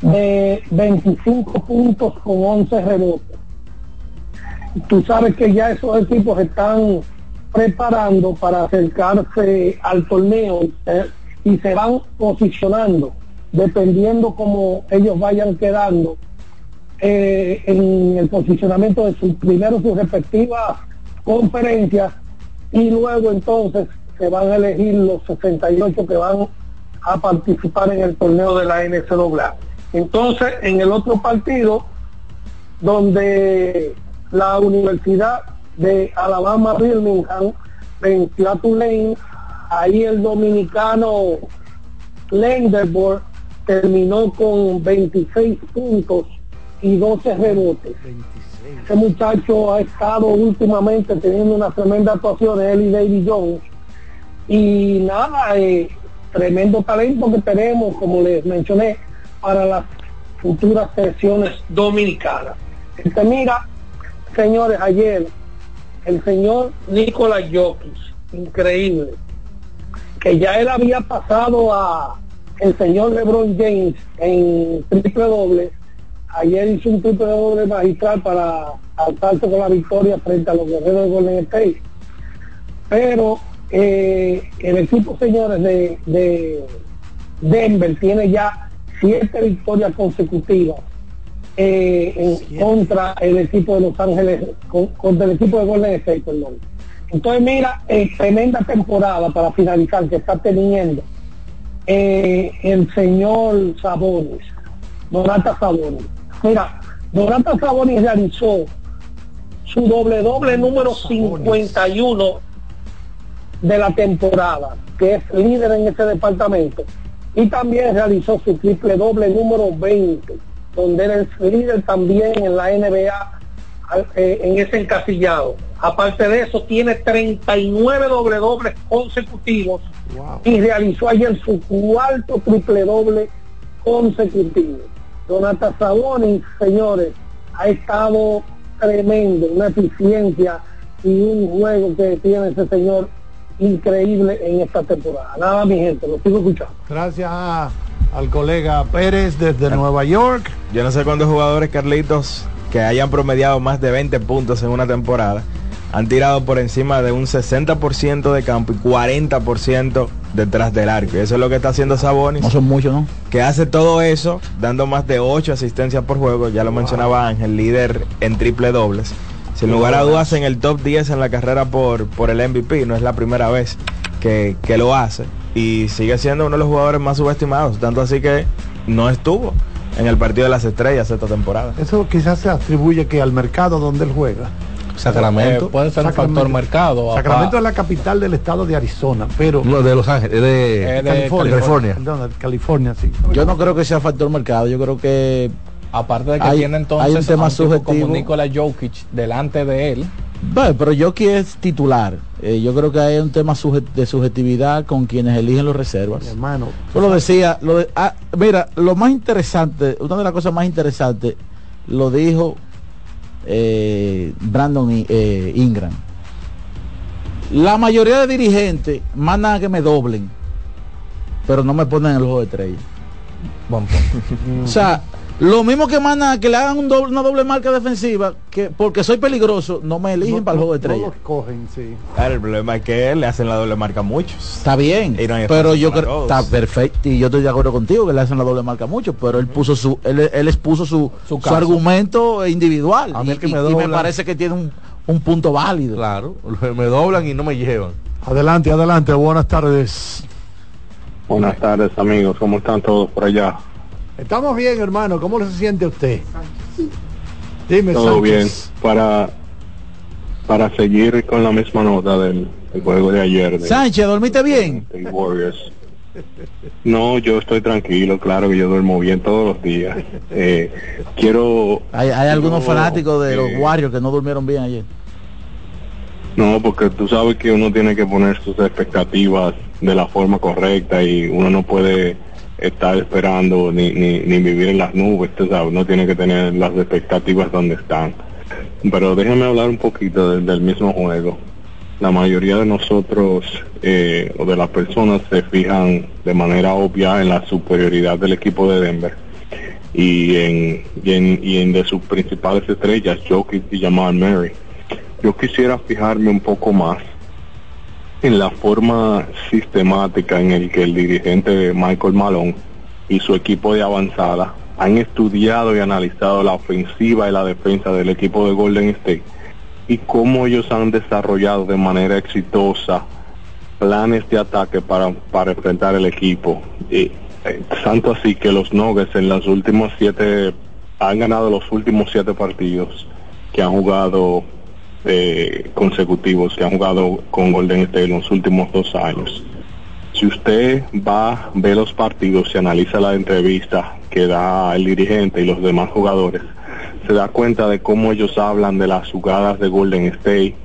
de 25 puntos con 11 rebotes. Tú sabes que ya esos equipos están preparando para acercarse al torneo eh, y se van posicionando dependiendo como ellos vayan quedando eh, en el posicionamiento de sus primero sus respectivas conferencias y luego entonces se van a elegir los 68 que van a participar en el torneo de la NCAA. Entonces, en el otro partido, donde la Universidad de Alabama Birmingham venció a ahí el dominicano Lenderborg terminó con 26 puntos y 12 rebotes. Ese muchacho ha estado últimamente teniendo una tremenda actuación, él y David Jones. Y nada, eh, tremendo talento que tenemos, como les mencioné, para las futuras selecciones dominicanas. Este, mira, señores, ayer el señor Nicolás Jokic, increíble, que ya él había pasado a el señor LeBron James en triple doble, ayer hizo un triple doble magistral para alzarse con la victoria frente a los guerreros de Golden State. Pero eh, el equipo, señores, de, de Denver tiene ya siete victorias consecutivas eh, en contra el equipo de Los Ángeles, con- contra el equipo de Golden State, perdón. Entonces, mira, eh, tremenda temporada para finalizar que está teniendo eh, el señor Sabonis, Donata Sabonis. Mira, Donata Sabonis realizó su doble doble número 51 de la temporada, que es líder en ese departamento. Y también realizó su triple doble número 20, donde él es líder también en la NBA en ese encasillado. Aparte de eso, tiene 39 doble dobles consecutivos y realizó ayer su cuarto triple doble consecutivo. Donata Sabonis, señores, ha estado tremendo, una eficiencia y un juego que tiene ese señor increíble en esta temporada. Nada, mi gente, lo sigo escuchando. Gracias a- al colega Pérez desde Nueva York. Yo no sé cuántos jugadores, Carlitos, que hayan promediado más de 20 puntos en una temporada, han tirado por encima de un 60% de campo y 40% detrás del arco. Y eso es lo que está haciendo Sabonis. No son muchos, ¿no? Que hace todo eso, dando más de 8 asistencias por juego. Ya lo mencionaba Ángel, líder en triple dobles. Sin lugar a dudas en el top 10 en la carrera por, por el MVP. No es la primera vez que, que lo hace. Y sigue siendo uno de los jugadores más subestimados. Tanto así que no estuvo en el partido de las estrellas esta temporada. Eso quizás se atribuye que al mercado donde él juega. Sacramento. Eh, puede ser un factor mercado. Sacramento es la capital del estado de Arizona, pero No, de Los Ángeles, de, Eh, de California. California. Perdón, de California, sí. Yo no creo que sea factor mercado, yo creo que Aparte de que Hay- tiene entonces hay un tema subjetivo. como Nikola Jokic delante de él. Bueno, pero Jockey es titular. Eh, yo creo que hay un tema suje- de subjetividad con quienes eligen los reservas. hermano. Yo lo decía, lo de- ah, mira, lo más interesante, una de las cosas más interesantes, lo dijo eh, Brandon eh, Ingram. La mayoría de dirigentes mandan a que me doblen, pero no me ponen el ojo de estrella. o sea, lo mismo que mandan a que le hagan un doble- una doble marca defensiva, que porque soy peligroso, no me eligen para el juego de estrella. No cogen, sí. Claro, el problema es que le hacen la doble marca a muchos. Está bien, Y no pero yo creo está perfecto y yo estoy de acuerdo contigo que le hacen la doble marca mucho, pero él puso su él, él expuso su, su, caso. argumento individual A mí y, el que y- me y me doblan- parece que tiene un, un punto válido. Claro, me doblan y no me llevan. Adelante, adelante, buenas tardes. Buenas tardes amigos, ¿cómo están todos por allá? Estamos bien, hermano. ¿Cómo se siente usted? Dime, Todo Sánchez. bien. Para, para seguir con la misma nota del, del juego de ayer de, Sánchez, ¿dormiste bien? de Warriors. No, yo estoy tranquilo, claro que yo duermo bien todos los días. Eh, quiero... Hay, hay algunos quiero, fanáticos de los eh, Warriors que no durmieron bien ayer. No, porque tú sabes que uno tiene que poner sus expectativas de la forma correcta y uno no puede estar esperando ni, ni, ni vivir en las nubes, tú sabes, uno tiene que tener las expectativas donde están. Pero déjame hablar un poquito del mismo juego. La mayoría de nosotros eh, o de las personas se fijan de manera obvia en la superioridad del equipo de Denver y en, y en, y en de sus principales estrellas, Jokic y Jamal Murray yo quisiera fijarme un poco más en la forma sistemática en el que el dirigente Michael Malone y su equipo de avanzada han estudiado y analizado la ofensiva y la defensa del equipo de Golden State y cómo ellos han desarrollado de manera exitosa planes de ataque para, para enfrentar el equipo. Y, eh, tanto así que los Nuggets en las últimas siete han ganado los últimos siete partidos que han jugado eh, consecutivos que han jugado con Golden State en los últimos dos años. Si usted va, ve los partidos y analiza la entrevista que da el dirigente y los demás jugadores, se da cuenta de cómo ellos hablan de las jugadas de Golden State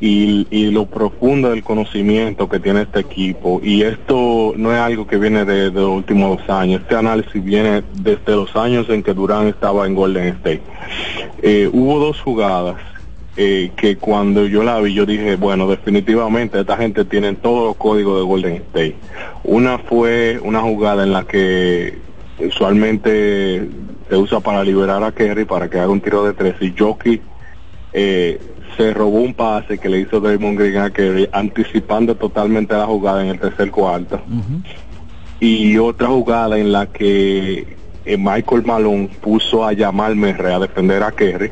y, y lo profundo del conocimiento que tiene este equipo. Y esto no es algo que viene de, los últimos dos años, este análisis viene desde los años en que Durán estaba en Golden State. Eh, hubo dos jugadas eh, que cuando yo la vi yo dije, bueno, definitivamente esta gente tiene todos los códigos de Golden State. Una fue una jugada en la que usualmente se usa para liberar a Kerry para que haga un tiro de tres y Jockey eh, se robó un pase que le hizo Draymond Green a Kerry anticipando totalmente la jugada en el tercer cuarto. Y otra jugada en la que eh, Michael Malone puso a Jamal Merre a defender a Kerry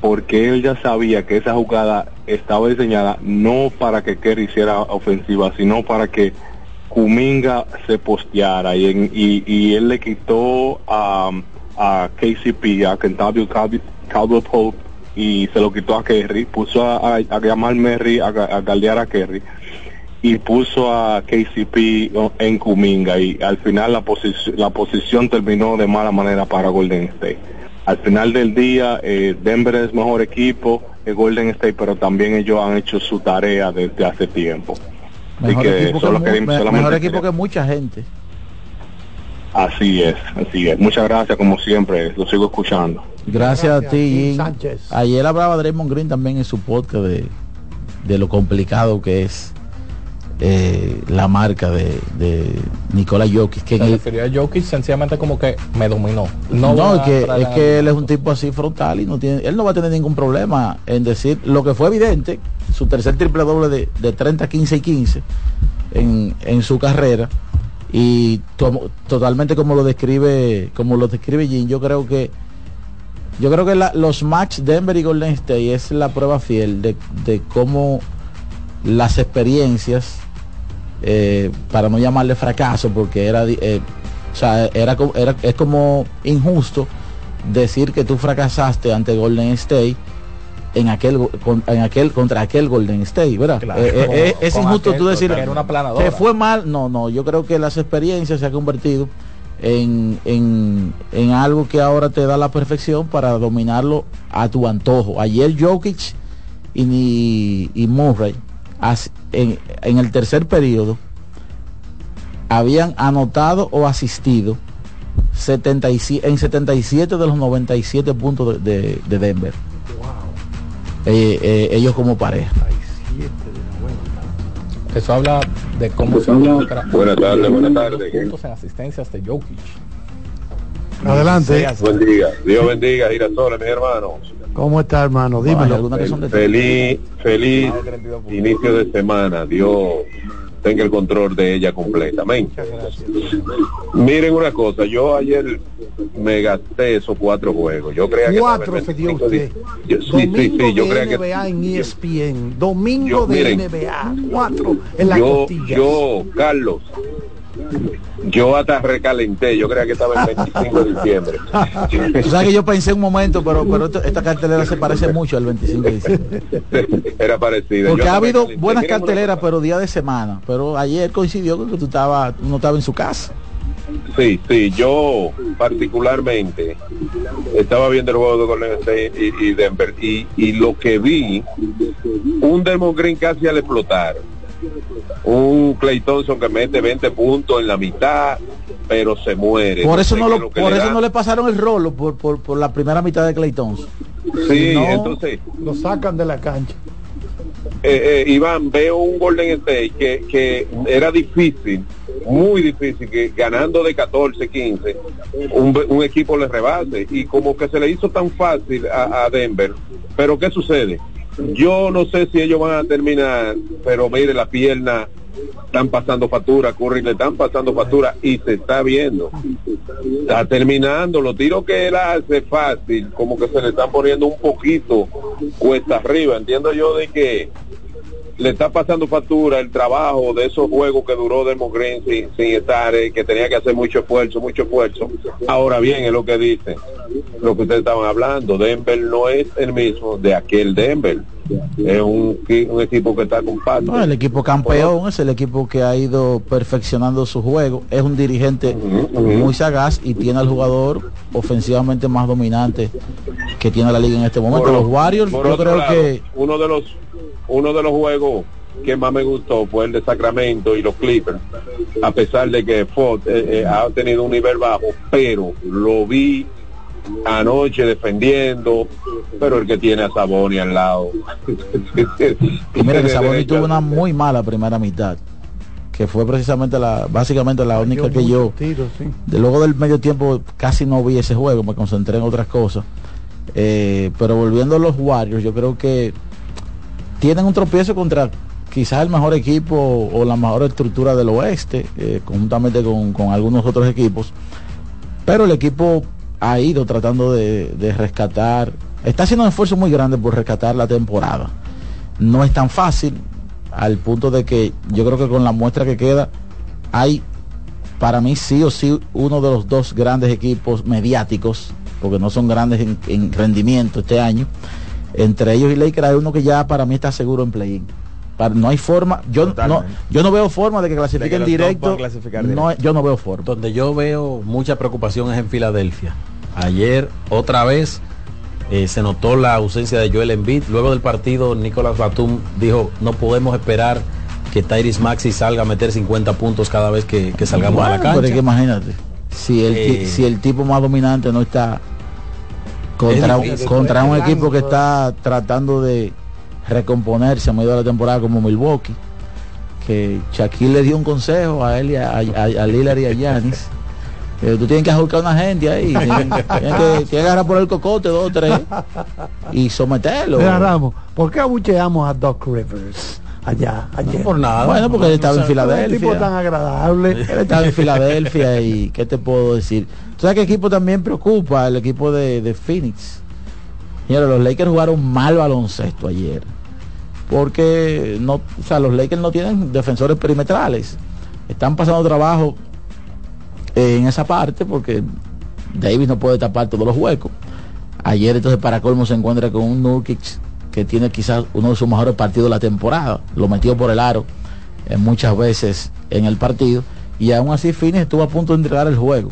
porque él ya sabía que esa jugada estaba diseñada no para que Kerry hiciera ofensiva, sino para que Kuminga se posteara y, en- y, él le quitó a, KCP, a Kentucky Caldwell Pope y se lo quitó a Kerry, puso a, a, a Merry a, a galdear a Kerry y puso a KCP en Kuminga y al final la, la posición terminó de mala manera para Golden State. Al final del día, eh, Denver es mejor equipo que Golden State, pero también ellos han hecho su tarea desde hace tiempo. Así Mejor que equipo, que, solo me- solamente mejor equipo que mucha gente. Así es, así es. Muchas gracias, como siempre, lo sigo escuchando. Gracias, a ti, Jim. Sánchez. Ayer hablaba Draymond Green también en su podcast de, de lo complicado que es eh, la marca de, de Nikola Jokic. Que Se el- refirió a Jokic sencillamente como que me dominó. No, no, es que, es que él es un tipo así frontal y no tiene, él no va a tener ningún problema en decir lo que fue evidente, su tercer triple doble de, de 30, 15 y 15 en, en su carrera y tomo- totalmente como lo describe, como lo describe Jim, yo creo que yo creo que la- los match Denver y Golden State es la prueba fiel de, de cómo las experiencias eh, para no llamarle fracaso porque era eh, o sea era, era es como injusto decir que tú fracasaste ante Golden State en aquel en aquel contra aquel Golden State verdad Claro. Eh, eh, Con- eh, es injusto aquel tú decir que una fue mal no no yo creo que las experiencias se ha convertido en, en, en algo que ahora te da la perfección para dominarlo a tu antojo. Ayer Jokic y, ni- y Murray en, en el tercer periodo habían anotado o asistido 77, en 77 de los 97 puntos de, de- de Denver. Eh, eh, ellos como pareja. Eso habla de cómo se habla- encuentra- Buenas tardes, buenas tardes. puntos en asistencias de Jokic. Adelante. Buen día. Dios bendiga, Girasoles, mis hermanos. ¿Cómo está, hermano? Dímelo. Feliz, feliz inicio de semana. Dios tenga el control de ella completa. Amén. Miren una cosa, yo ayer me gasté esos cuatro juegos. Yo creía que Cuatro se dio 25 usted. Yo- sí, sí, Domingo sí, yo de creía que NBA en E ESPN. Domingo yo- de miren, NBA. Cuatro en la yo, costilla. yo, Carlos, yo hasta recalenté. Yo creía que estaba el 25 de diciembre. Que yo pensé un momento, pero, pero esto- esta cartelera se parece mucho al 25 de diciembre. Era parecida. Porque Yo ha habido buenas carteleras, pero día de semana. Pero ayer coincidió con que tú estabas, uno estaba en su casa. Sí, sí, yo particularmente estaba viendo el juego de Golden State y, y Denver y, y lo que vi, un Demon Green casi al explotar, un Clay Thompson que mete 20 puntos en la mitad, pero se muere. Por eso sé no lo, por le eso da. no le pasaron el rolo por, por, por la primera mitad de Clay Thompson. Sí, No, entonces, Lo sacan de la cancha. eh, eh, Iván, veo un Golden State que, que era difícil, muy difícil, que ganando de 14, 15, un, un equipo le rebase y como que se le hizo tan fácil a, a Denver. Pero ¿qué sucede? Yo no sé si ellos van a terminar, pero mire, la pierna están pasando factura, Curry le están pasando factura y se está viendo. Está terminando, los tiros que él hace fácil, como que se le están poniendo un poquito cuesta arriba. Entiendo yo de que le está pasando factura el trabajo de esos juegos que duró Demo Green sin, sin estar, eh, que tenía que hacer mucho esfuerzo, mucho esfuerzo. Ahora bien, es lo que dice, lo que ustedes estaban hablando, Denver no es el mismo de aquel Denver. Es un, un equipo que está compacto. No, el equipo campeón es el equipo que ha ido perfeccionando su juego. Es un dirigente muy sagaz y tiene al jugador ofensivamente más dominante que tiene la liga en este momento. Por- Los Warriors, yo creo lado, que uno de los uno de los juegos que más me gustó fue el de Sacramento y los Clippers a pesar de que Ford eh, eh, ha tenido un nivel bajo pero lo vi anoche defendiendo pero el que tiene a Saboni al lado Y mira que Sabonis tuvo una muy mala primera mitad, que fue precisamente la, básicamente la única que yo, Tiro, sí. de luego del medio tiempo casi no vi ese juego, me concentré en otras cosas. Eh, pero volviendo a los Warriors, yo creo que tienen un tropiezo contra quizás el mejor equipo o la mejor estructura del oeste, eh, conjuntamente con, con algunos otros equipos. Pero el equipo ha ido tratando de, de rescatar, está haciendo un esfuerzo muy grande por rescatar la temporada. No es tan fácil al punto de que yo creo que con la muestra que queda hay para mí sí o sí uno de los dos grandes equipos mediáticos, porque no son grandes en, en rendimiento este año. Entre ellos y Lakers hay uno que ya para mí está seguro en play-in. Para- No hay forma, yo no, yo no veo forma de que De que clasifiquen directo. No, yo no veo forma. Donde yo veo mucha preocupación es en Filadelfia. Ayer otra vez eh, se notó la ausencia de Joel Embiid. Luego del partido, Nicolás Batum dijo, no podemos esperar que Tyrese Maxi salga a meter 50 puntos cada vez que, que salgamos a la cancha. pero es que imagínate, si el, Eh. si el tipo más dominante no está contra, Es difícil. contra un equipo que está tratando de recomponerse a medio de la temporada como Milwaukee, que Shaquille le dio un consejo a él y a, a, a Lillard y a Giannis. Eh, tú tienes que ajuscar una gente ahí. Tienes, tienes que, tienes que agarrar por el cocote dos o tres y someterlo. Mira, Ramos, ¿por qué abucheamos a Doc Rivers allá ayer? por nada. Bueno, porque él estaba en Un tipo Filadelfia. tan agradable. Él estaba en Filadelfia y ¿qué te puedo decir? ¿Tú sabes qué equipo también preocupa? El equipo de, de Phoenix. Señores, los Lakers jugaron mal baloncesto ayer. Porque no, o sea, los Lakers no tienen defensores perimetrales. Están pasando trabajo eh, en esa parte porque Davis no puede tapar todos los huecos. Ayer entonces para colmo se encuentra con un Nurkic que tiene quizás uno de sus mejores partidos de la temporada. Lo metió por el aro eh, muchas veces en el partido. Y aún así Phoenix estuvo a punto de entregar el juego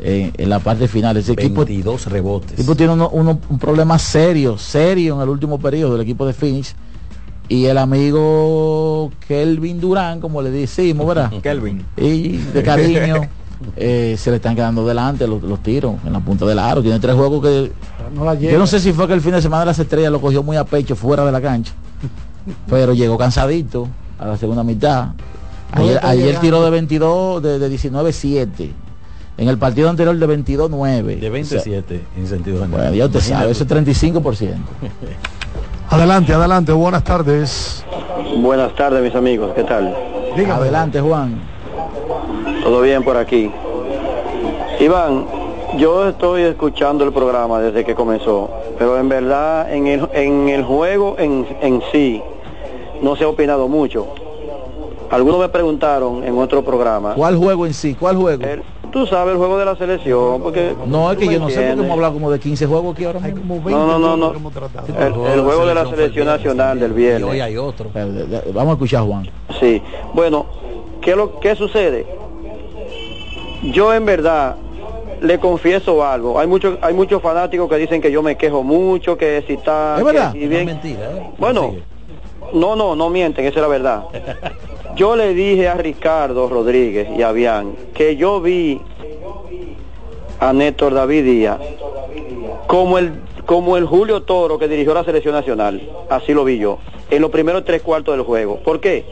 eh, en la parte final. Ese equipo, 22 rebotes. equipo tiene uno- uno- un problema serio, serio en el último periodo del equipo de Phoenix. Y el amigo Kelvin Durán, como le decimos, ¿verdad? Kelvin. Y de cariño, eh, se le están quedando delante los, los tiros en la punta del aro. Tiene tres juegos que... No la Yo no sé si fue que el fin de semana de las estrellas lo cogió muy a pecho fuera de la cancha. Pero llegó cansadito a la segunda mitad. ¿Dónde Ayer, ayer tiró de 22, de, de 19-7. En el partido anterior de 22-9. De 27 en sentido general. Bueno, ya usted sabe, eso es 35%. Adelante, adelante, buenas tardes. Buenas tardes, mis amigos. ¿Qué tal? Adelante, Juan. ¿Todo bien por aquí? Iván, yo estoy escuchando el programa desde que comenzó, pero en verdad en el, en el juego en, en sí no se ha opinado mucho. Algunos me preguntaron en otro programa, ¿Cuál juego en sí? ¿Cuál juego? Tú sabes el juego de la selección, porque... No, es que yo no sé porque hemos hablado como de 15 juegos aquí ahora mismo. No, no, no, no. El, el juego de la selección nacional del viernes. Y hoy hay otro. Vamos a escuchar Juan. Sí, bueno, ¿qué, lo, ¿qué sucede? Yo en verdad le confieso algo. Hay muchos hay muchos fanáticos que dicen que yo me quejo mucho, que si está... Es verdad. que si bien- mentira, ¿eh? Bueno, no, no, no mienten, esa es la verdad. Yo le dije a Ricardo Rodríguez y a Bian que yo vi a Néstor David Díaz como el como el Julio Toro que dirigió la selección nacional, así lo vi yo, en los primeros tres cuartos del juego. ¿Por qué?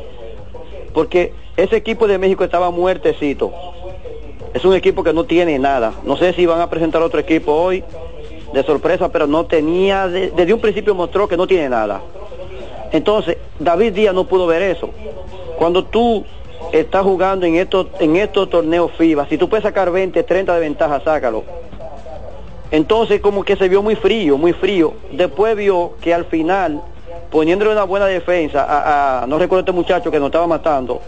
Porque ese equipo de México estaba muertecito. Es un equipo que no tiene nada. No sé si van a presentar otro equipo hoy de sorpresa, pero no tenía, de- desde un principio mostró que no tiene nada. Entonces, David Díaz no pudo ver eso. Cuando tú estás jugando en estos, en estos torneos FIBA, si tú puedes sacar 20, 30 de ventaja, sácalo. Entonces como que se vio muy frío, muy frío. Después vio que al final, poniéndole una buena defensa a, a- no recuerdo este muchacho que nos estaba matando,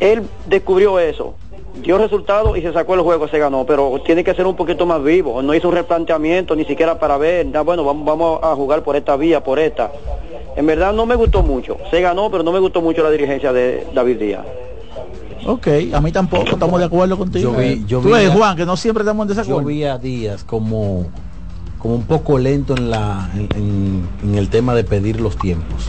él descubrió eso, dio resultado y se sacó el juego, se ganó, pero tiene que ser un poquito más vivo, no hizo un replanteamiento ni siquiera para ver, "Ah, bueno, vamos, vamos a jugar por esta vía, por esta. En verdad no me gustó mucho, se ganó, pero no me gustó mucho la dirigencia de David Díaz. Ok, a mí tampoco, estamos de acuerdo contigo. Yo vi- yo Tú ves, a- Juan, que no siempre estamos en Yo desacuerdo. vi a Díaz como, como un poco lento en, la, en, en- en el tema de pedir los tiempos.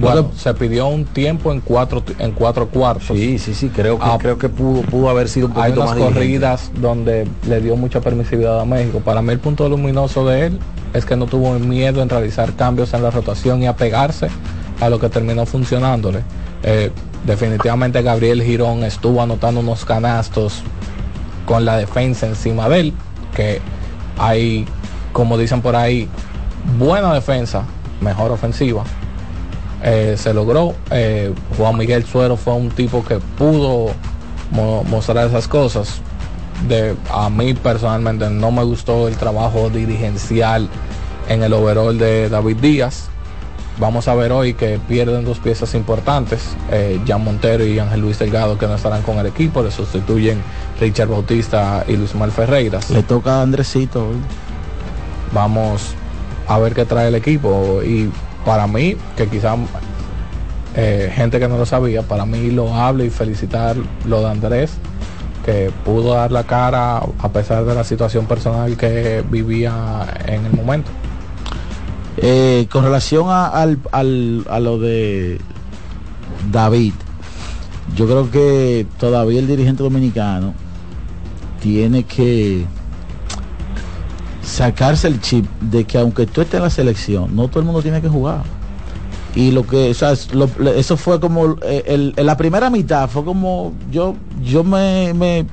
Bueno, se pidió un tiempo en cuatro en cuatro cuartos. Sí, sí, sí, creo que, Ah, creo que pudo, pudo haber sido un Hay poquito unas más diligente. corridas donde le dio mucha permisividad a México. Para mí el punto luminoso de él es que no tuvo miedo en realizar cambios en la rotación y apegarse a lo que terminó funcionándole. Eh, definitivamente Gabriel Girón estuvo anotando unos canastos con la defensa encima de él, que hay, como dicen por ahí, buena defensa, mejor ofensiva. Eh, se logró. Eh, Juan Miguel Suero fue un tipo que pudo mo- mostrar esas cosas. De, a mí personalmente no me gustó el trabajo dirigencial en el overall de David Díaz. Vamos a ver hoy que pierden dos piezas importantes, eh, Jan Montero y Ángel Luis Delgado, que no estarán con el equipo, le sustituyen Richard Bautista y Luis Mal Ferreiras. Le toca a Andresito. hoy. Vamos a ver qué trae el equipo. Y para mí, que quizá eh, gente que no lo sabía, para mí lo hable y felicitar lo de Andrés, que pudo dar la cara a pesar de la situación personal que vivía en el momento. Eh, con relación al, al- a lo de David, yo creo que todavía el dirigente dominicano tiene que sacarse el chip de que aunque tú estés en la selección, no todo el mundo tiene que jugar. y lo que o sea, lo- eso fue como eh, el- la primera mitad fue como yo yo me me,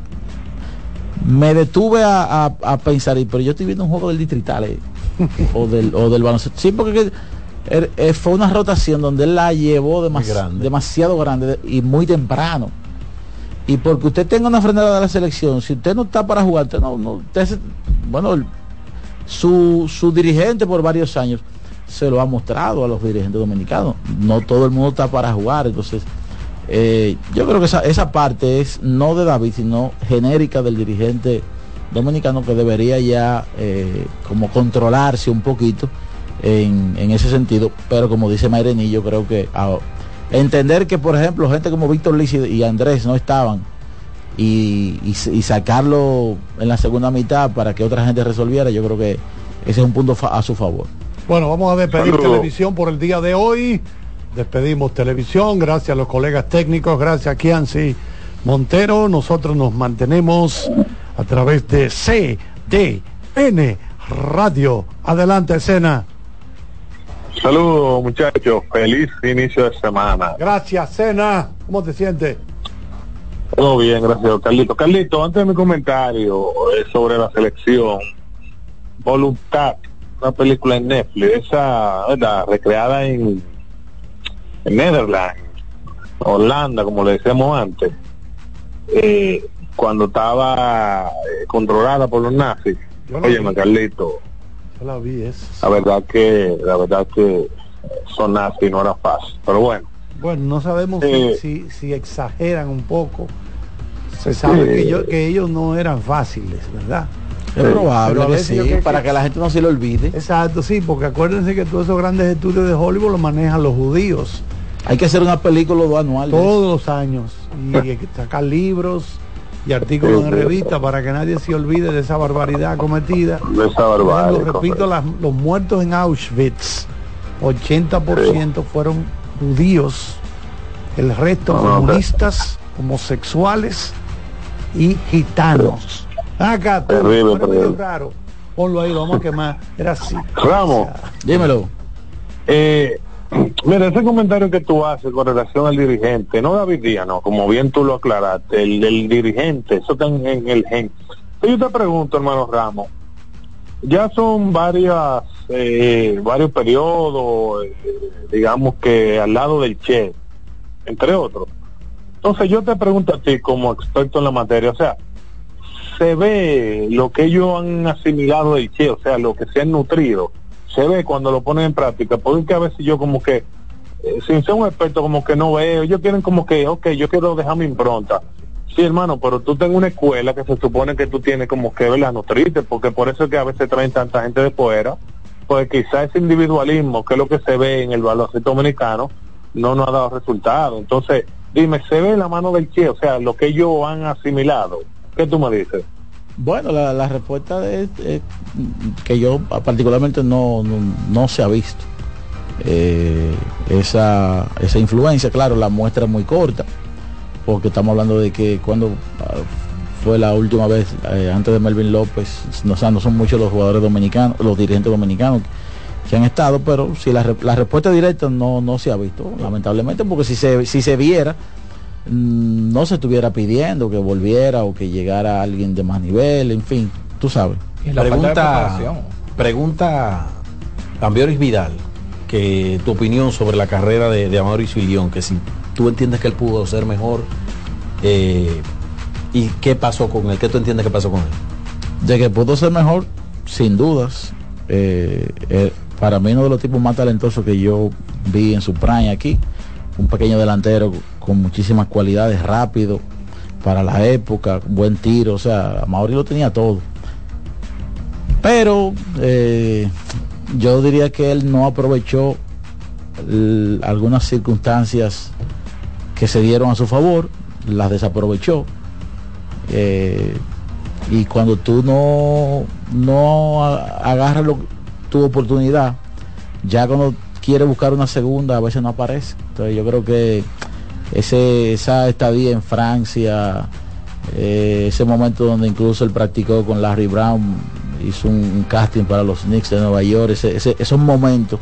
me detuve a, a- a pensar y pero yo estoy viendo un juego del distrital eh, o del o del baloncesto sí porque que, er- eh, fue una rotación donde él la llevó demas- grande. demasiado grande y muy temprano y porque usted tenga una frenada de la selección si usted no está para jugar usted no, no usted bueno el- su, su dirigente por varios años se lo ha mostrado a los dirigentes dominicanos. No todo el mundo está para jugar, entonces eh, yo creo que esa, esa parte es no de David, sino genérica del dirigente dominicano que debería ya eh, como controlarse un poquito en, en ese sentido, pero como dice Mayreni, yo creo que ah, entender que por ejemplo gente como Víctor Liz y Andrés no estaban y, y, y sacarlo en la segunda mitad para que otra gente resolviera, yo creo que ese es un punto a su favor. Bueno, vamos a despedir Saludos. televisión por el día de hoy. Despedimos televisión, gracias a los colegas técnicos, gracias a Kianci Montero. Nosotros nos mantenemos a través de CDN Radio. Adelante, escena. Saludos muchachos, feliz inicio de semana. Gracias, Cena. ¿Cómo te sientes? Todo bien, gracias Carlito. Carlito, antes de mi comentario eh, sobre la selección, Voluntad, una película en Netflix, esa, ¿verdad? Recreada en, en Netherlands, Holanda, como le decíamos antes, eh, cuando estaba eh, controlada por los nazis. Oye. Carlito, Yo la vi, la verdad que, la verdad que son nazis no era fácil, pero bueno. Bueno, no sabemos si- Eh. si, si exageran un poco. Se sabe Sí. que, yo- que ellos no eran fáciles, ¿verdad? Es probable Pero a que sí, para que la gente no se lo olvide. Exacto, sí, porque acuérdense que todos esos grandes estudios de Hollywood los manejan los judíos Hay que hacer una película anual. todos los años y hay que sacar libros y artículos en revistas para que nadie se olvide de esa barbaridad cometida. De esa ejemplo, repito, las- los muertos en Auschwitz, 80% fueron judíos, el resto No, no, comunistas, homosexuales y gitanos. Acá, tú, Terrible, terrible. raro. Ponlo ahí, lo vamos a quemar. Era así. Ramos, dímelo. Eh, mira, ese comentario que tú haces con relación al dirigente, no David Díaz, no, como bien tú lo aclaraste, el, el dirigente, eso está en, en el gen. Yo te pregunto, hermano Ramos, ya son varias, eh, varios periodos, eh, digamos que al lado del Che, entre otros. Entonces yo te pregunto a ti como experto en la materia, o sea, se ve lo que ellos han asimilado del Che, o sea, lo que se han nutrido, se ve cuando lo ponen en práctica, porque a veces yo como que, eh, sin ser un experto, como que no veo, ellos quieren como que, ok, yo quiero dejar mi impronta. Sí, hermano, pero tú tengas una escuela que se supone que tú tienes como que la nutrirte, porque por eso es que a veces traen tanta gente de fuera, pues quizá ese individualismo, que es lo que se ve en el baloncesto dominicano, no nos ha dado resultado. Entonces, dime, ¿se ve la mano del Che? O sea, lo que ellos han asimilado. ¿Qué tú me dices? Bueno, la, la respuesta es, es que yo particularmente no, no, no se ha visto. Eh, esa, esa influencia, claro, la muestra es muy corta, porque estamos hablando de que cuando ah, fue la última vez, eh, antes de Melvin López, no, o sea, no son muchos los jugadores dominicanos, los dirigentes dominicanos que han estado, pero si la, la respuesta directa no, no se ha visto, lamentablemente, porque si se, si se viera, mm, no se estuviera pidiendo que volviera o que llegara alguien de más nivel, en fin, tú sabes. La Pregunta, pregunta Ambioris Vidal, que tu opinión sobre la carrera de, de Amauri Filión, que si tú entiendes que él pudo ser mejor, eh, y qué pasó con él, qué tú entiendes que pasó con él. De que pudo ser mejor, sin dudas. Eh, eh, para mí uno de los tipos más talentosos que yo vi en su prime aquí. Un pequeño delantero con muchísimas cualidades, rápido, para la época, buen tiro. O sea, Mauri lo tenía todo. Pero yo diría que él no aprovechó algunas circunstancias que se dieron a su favor, las desaprovechó. Eh, y cuando tú no, no agarras lo- tu oportunidad, ya cuando quieres buscar una segunda a veces no aparece. Entonces yo creo que ese, esa estadía en Francia, eh, ese momento donde incluso él practicó con Larry Brown, hizo un, un casting para los Knicks de Nueva York, ese- ese- esos momentos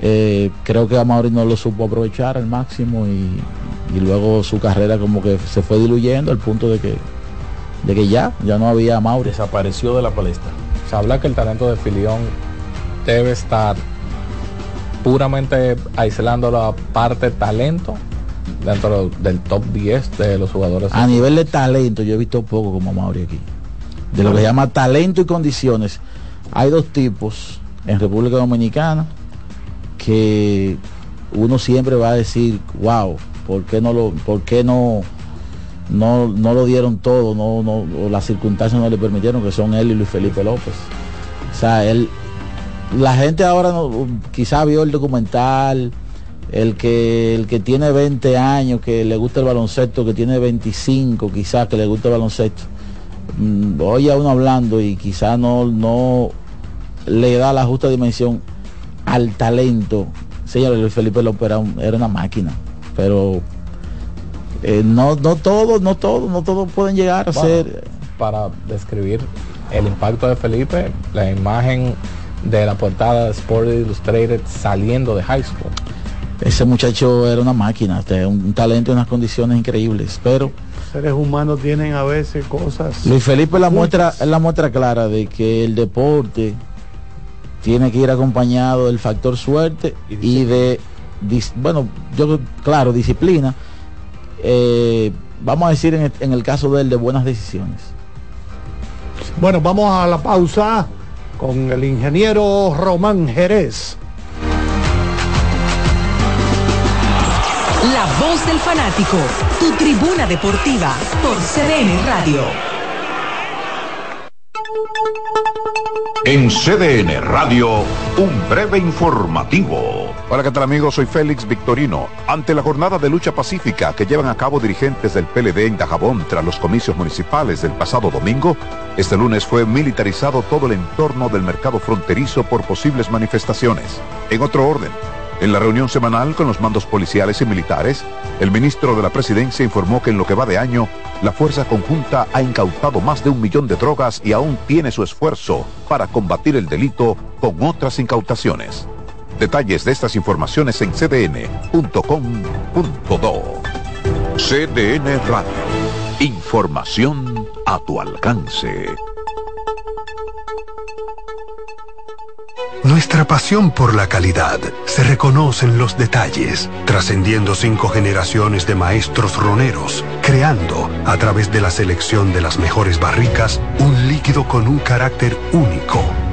Eh, creo que Amaury no lo supo aprovechar al máximo y, y luego su carrera como que se fue diluyendo al punto de que de que ya, ya no había Amaury. Desapareció de la palestra. Se habla que el talento de Filión debe estar puramente aislando la parte talento dentro del top 10 de los jugadores. A nivel de talento, yo he visto poco como Mauri aquí. De lo que se llama talento y condiciones, hay dos tipos en República Dominicana que uno siempre va a decir, wow, ¿por qué no lo, por qué no, no, no lo dieron todo? No, no, las circunstancias no le permitieron, que son él y Luis Felipe López. O sea, él, la gente ahora no, quizá vio el documental, el que, el que tiene 20 años, que le gusta el baloncesto, que tiene 25 quizás que le gusta el baloncesto, mm, oye a uno hablando y quizá no, no le da la justa dimensión al talento. Señor Luis Felipe López era, era una máquina, pero eh, no, no todos, no todos, no todos pueden llegar a Bueno, ser para describir el impacto de Felipe, la imagen de la portada de Sport Illustrated saliendo de high school. ese muchacho era una máquina, un, talento y unas condiciones increíbles, pero Seres humanos tienen a veces cosas. Luis Felipe la muestra, es la muestra clara de que el deporte tiene que ir acompañado del factor suerte y, de, dis- bueno, yo claro, disciplina. eh, vamos a decir en el, en el caso de él de buenas decisiones. Bueno, vamos a la pausa con el ingeniero Román Jerez. La voz del fanático, tu tribuna deportiva por CDN Radio. En CDN Radio, un breve informativo. Hola, ¿qué tal amigos? Soy Félix Victorino. Ante la jornada de lucha pacífica que llevan a cabo dirigentes del PLD en Dajabón tras los comicios municipales del pasado domingo, este lunes fue militarizado todo el entorno del mercado fronterizo por posibles manifestaciones. En otro orden, en la reunión semanal con los mandos policiales y militares, el ministro de la Presidencia informó que en lo que va de año, la Fuerza Conjunta ha incautado más de un millón de drogas y aún tiene su esfuerzo para combatir el delito con otras incautaciones. Detalles de estas informaciones en cdn.com.do. CDN Radio. Información a tu alcance. Nuestra pasión por la calidad se reconoce en los detalles, trascendiendo cinco generaciones de maestros roneros, creando, a través de la selección de las mejores barricas, un líquido con un carácter único,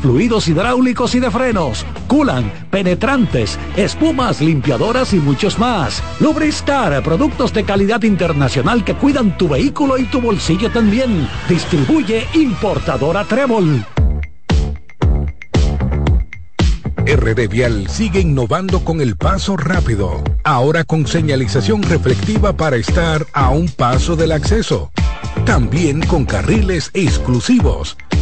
fluidos hidráulicos y de frenos, culan, penetrantes, espumas, limpiadoras y muchos más. Lubristar, productos de calidad internacional que cuidan tu vehículo y tu bolsillo también. Distribuye importadora Trébol. RD Vial sigue innovando con el paso rápido, ahora con señalización reflectiva para estar a un paso del acceso. También con carriles exclusivos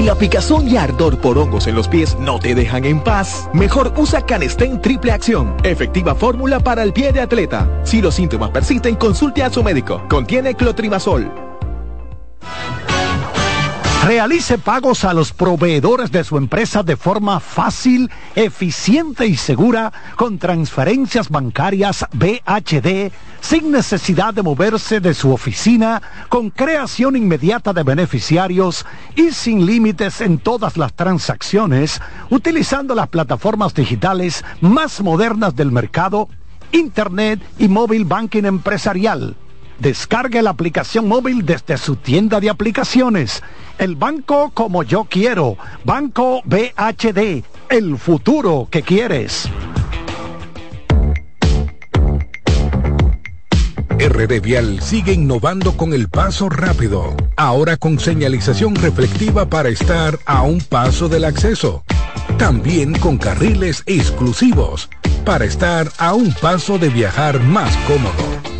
Si la picazón y ardor por hongos en los pies no te dejan en paz, mejor usa Canestén Triple Acción, efectiva fórmula para el pie de atleta. Si los síntomas persisten, consulte a su médico. Contiene clotrimazol. Realice pagos a los proveedores de su empresa de forma fácil, eficiente y segura con transferencias bancarias BHD sin necesidad de moverse de su oficina, con creación inmediata de beneficiarios y sin límites en todas las transacciones, utilizando las plataformas digitales más modernas del mercado, Internet y móvil banking empresarial. Descargue la aplicación móvil desde su tienda de aplicaciones. El banco como yo quiero. Banco BHD. El futuro que quieres. RD Vial sigue innovando con el paso rápido, ahora con señalización reflectiva para estar a un paso del acceso. También con carriles exclusivos, para estar a un paso de viajar más cómodo.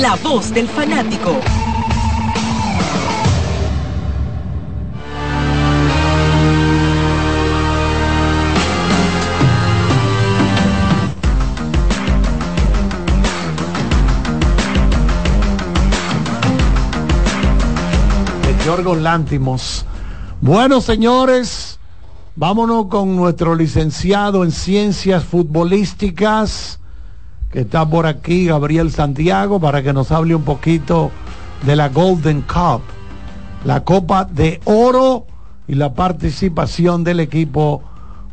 La Voz del Fanático. Yorgos Lántimos. Bueno, señores, vámonos con nuestro licenciado en ciencias futbolísticas, está por aquí, Gabriel Santiago, para que nos hable un poquito de la Golden Cup, la Copa de Oro y la participación del equipo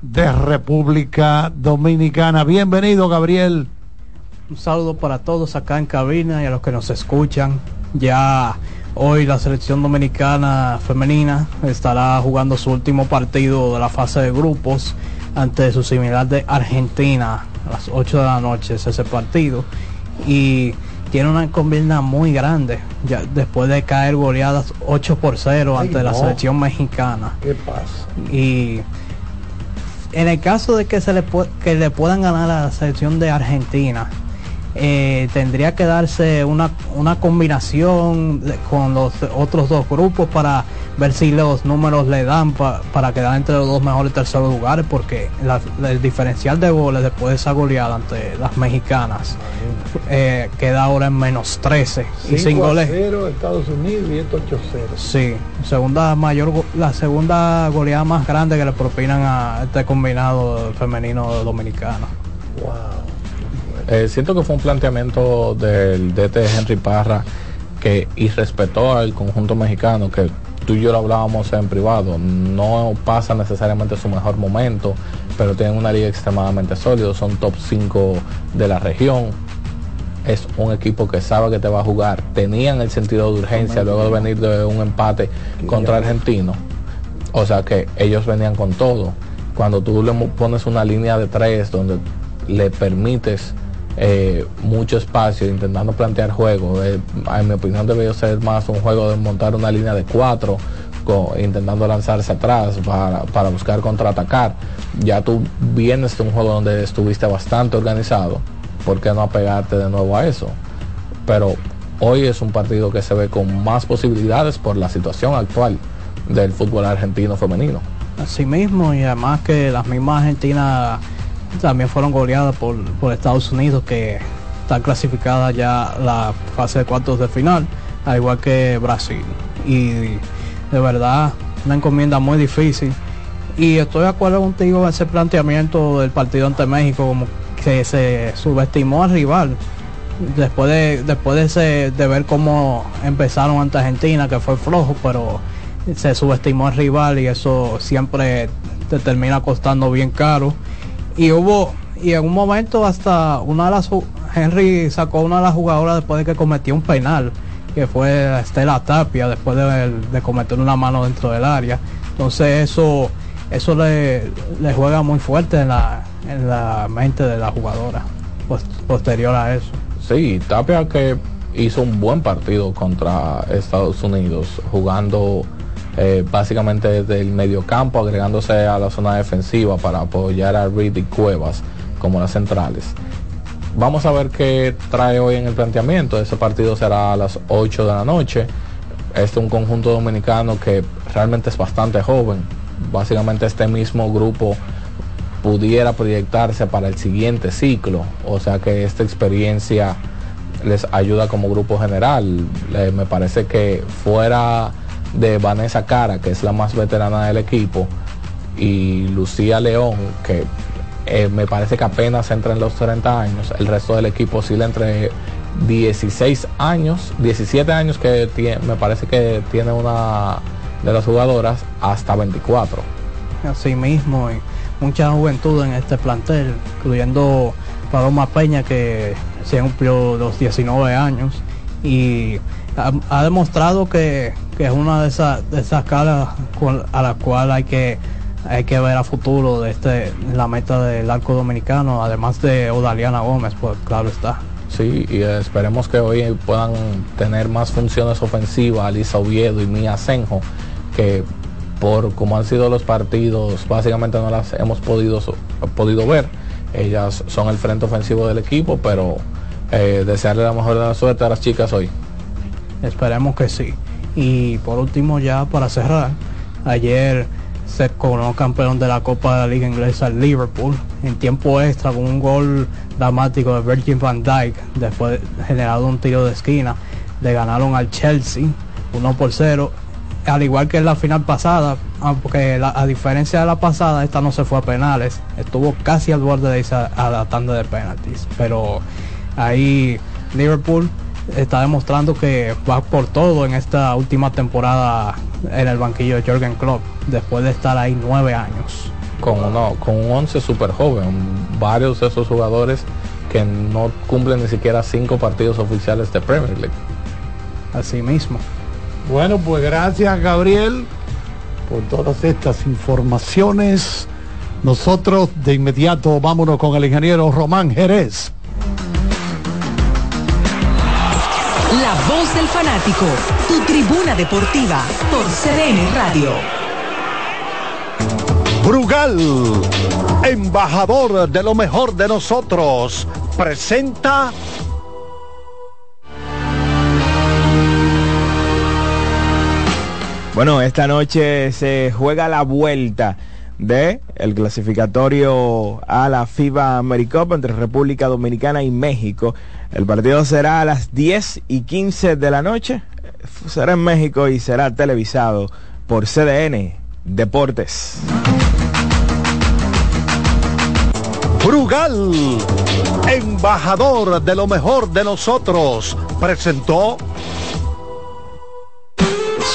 de República Dominicana. Bienvenido, Gabriel. Un saludo para todos acá en cabina y a los que nos escuchan. Ya hoy la selección dominicana femenina estará jugando su último partido de la fase de grupos ante su similar de Argentina a las 8 de la noche es ese partido. Y tiene una combina muy grande. Ya después de caer goleadas 8 por 0 Ay, ante la selección mexicana. ¿Qué pasa? y en el caso de que se le que le puedan ganar a la selección de Argentina eh, tendría que darse una, una combinación de- con los otros dos grupos para ver si los números le dan pa- para quedar entre los dos mejores terceros lugares porque la- el diferencial de goles después de esa goleada ante las mexicanas eh, queda ahora en menos 13 y sin 5 a goles 0 Estados Unidos y esto 8 0. Sí, segunda mayor, la segunda goleada más grande que le propinan a este combinado femenino dominicano. Eh, siento que fue un planteamiento del DT Henry Parra que irrespetó al conjunto mexicano, que tú y yo lo hablábamos en privado, no pasa necesariamente su mejor momento, pero tienen una liga extremadamente sólida, son top 5 de la región. Es un equipo que sabe que te va a jugar. Tenían el sentido de urgencia luego de venir de un empate contra Argentino. O sea que ellos venían con todo. Cuando tú le pones una línea de tres donde le permites eh, mucho espacio intentando plantear juego, eh, en mi opinión debería ser más un juego de montar una línea de cuatro co- intentando lanzarse atrás para, para buscar contraatacar. Ya tú vienes de un juego donde estuviste bastante organizado, ¿por qué no apegarte de nuevo a eso? Pero hoy es un partido que se ve con más posibilidades por la situación actual del fútbol argentino femenino. Así mismo, y además que las mismas Argentinas también fueron goleadas por, por Estados Unidos, que está clasificada ya la fase de cuartos de final, al igual que Brasil. Y de verdad, una encomienda muy difícil. Y estoy de acuerdo contigo en ese planteamiento del partido ante México, como que se subestimó al rival después de después de, ese- de ver cómo empezaron ante Argentina que fue flojo pero se subestimó al rival y eso siempre te termina costando bien caro y hubo y en un momento hasta una de las Henry sacó una de las jugadoras después de que cometió un penal que fue Estela Tapia después de, de cometer una mano dentro del área. Entonces eso eso le, le juega muy fuerte en la, en la mente de la jugadora pos- posterior a eso. Sí, Tapia que hizo un buen partido contra Estados Unidos, jugando eh, básicamente desde el mediocampo, agregándose a la zona defensiva para apoyar a Reed y Cuevas como las centrales. Vamos a ver qué trae hoy en el planteamiento. Ese partido será a las 8 de la noche. Este es un conjunto dominicano que realmente es bastante joven. Básicamente este mismo grupo pudiera proyectarse para el siguiente ciclo. O sea que esta experiencia les ayuda como grupo general. Eh, me parece que fuera de Vanessa Cara, que es la más veterana del equipo, y Lucía León, que eh, me parece que apenas entra en los 30 años, el resto del equipo oscila entre 16 años, 17 años que tiene, me parece que tiene una de las jugadoras, hasta 24. así mismo y mucha juventud en este plantel, incluyendo Paloma Peña que se cumplió los 19 años y ha, demostrado que, que es una de esas esas caras a la cual hay que hay que ver a futuro de este la meta del arco dominicano, además de Odaliana Gómez, pues claro está. Sí, y esperemos que hoy puedan tener más funciones ofensivas Alisa Oviedo y Mía Senjo, que por como han sido los partidos, básicamente no las hemos podido, podido ver. Ellas son el frente ofensivo del equipo, pero eh, desearle la mejor de la suerte a las chicas hoy. Esperemos que sí. Y por último ya para cerrar, ayer se coronó campeón de la Copa de la Liga Inglesa Liverpool en tiempo extra con un gol dramático de Virgin van Dijk después de generado un tiro de esquina. Le ganaron al Chelsea 1 por 0. Al igual que en la final pasada, aunque a diferencia de la pasada, esta no se fue a penales. Estuvo casi al borde de irse a, tanda de penaltis. Pero ahí Liverpool está demostrando que va por todo en esta última temporada en el banquillo de Jürgen Klopp, después de estar ahí nueve años. Con, uno, con un 11 súper joven, varios de esos jugadores que no cumplen ni siquiera cinco partidos oficiales de Premier League. Así mismo. Bueno, pues gracias Gabriel por todas estas informaciones. Nosotros de inmediato vámonos con el ingeniero Román Jerez. Del fanático, tu tribuna deportiva por CDN Radio. Brugal, embajador de lo mejor de nosotros, presenta Bueno, esta noche se juega la vuelta de el clasificatorio a la FIBA AmeriCup entre República Dominicana y México. El partido será a las 10 y 15 de la noche. Será en México y será televisado por CDN Deportes. Brugal, embajador de lo mejor de nosotros, presentó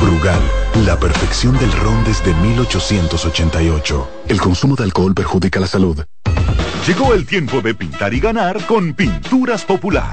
Brugal, la perfección del ron desde 1888. El consumo de alcohol perjudica la salud. Llegó el tiempo de pintar y ganar con Pinturas Popular.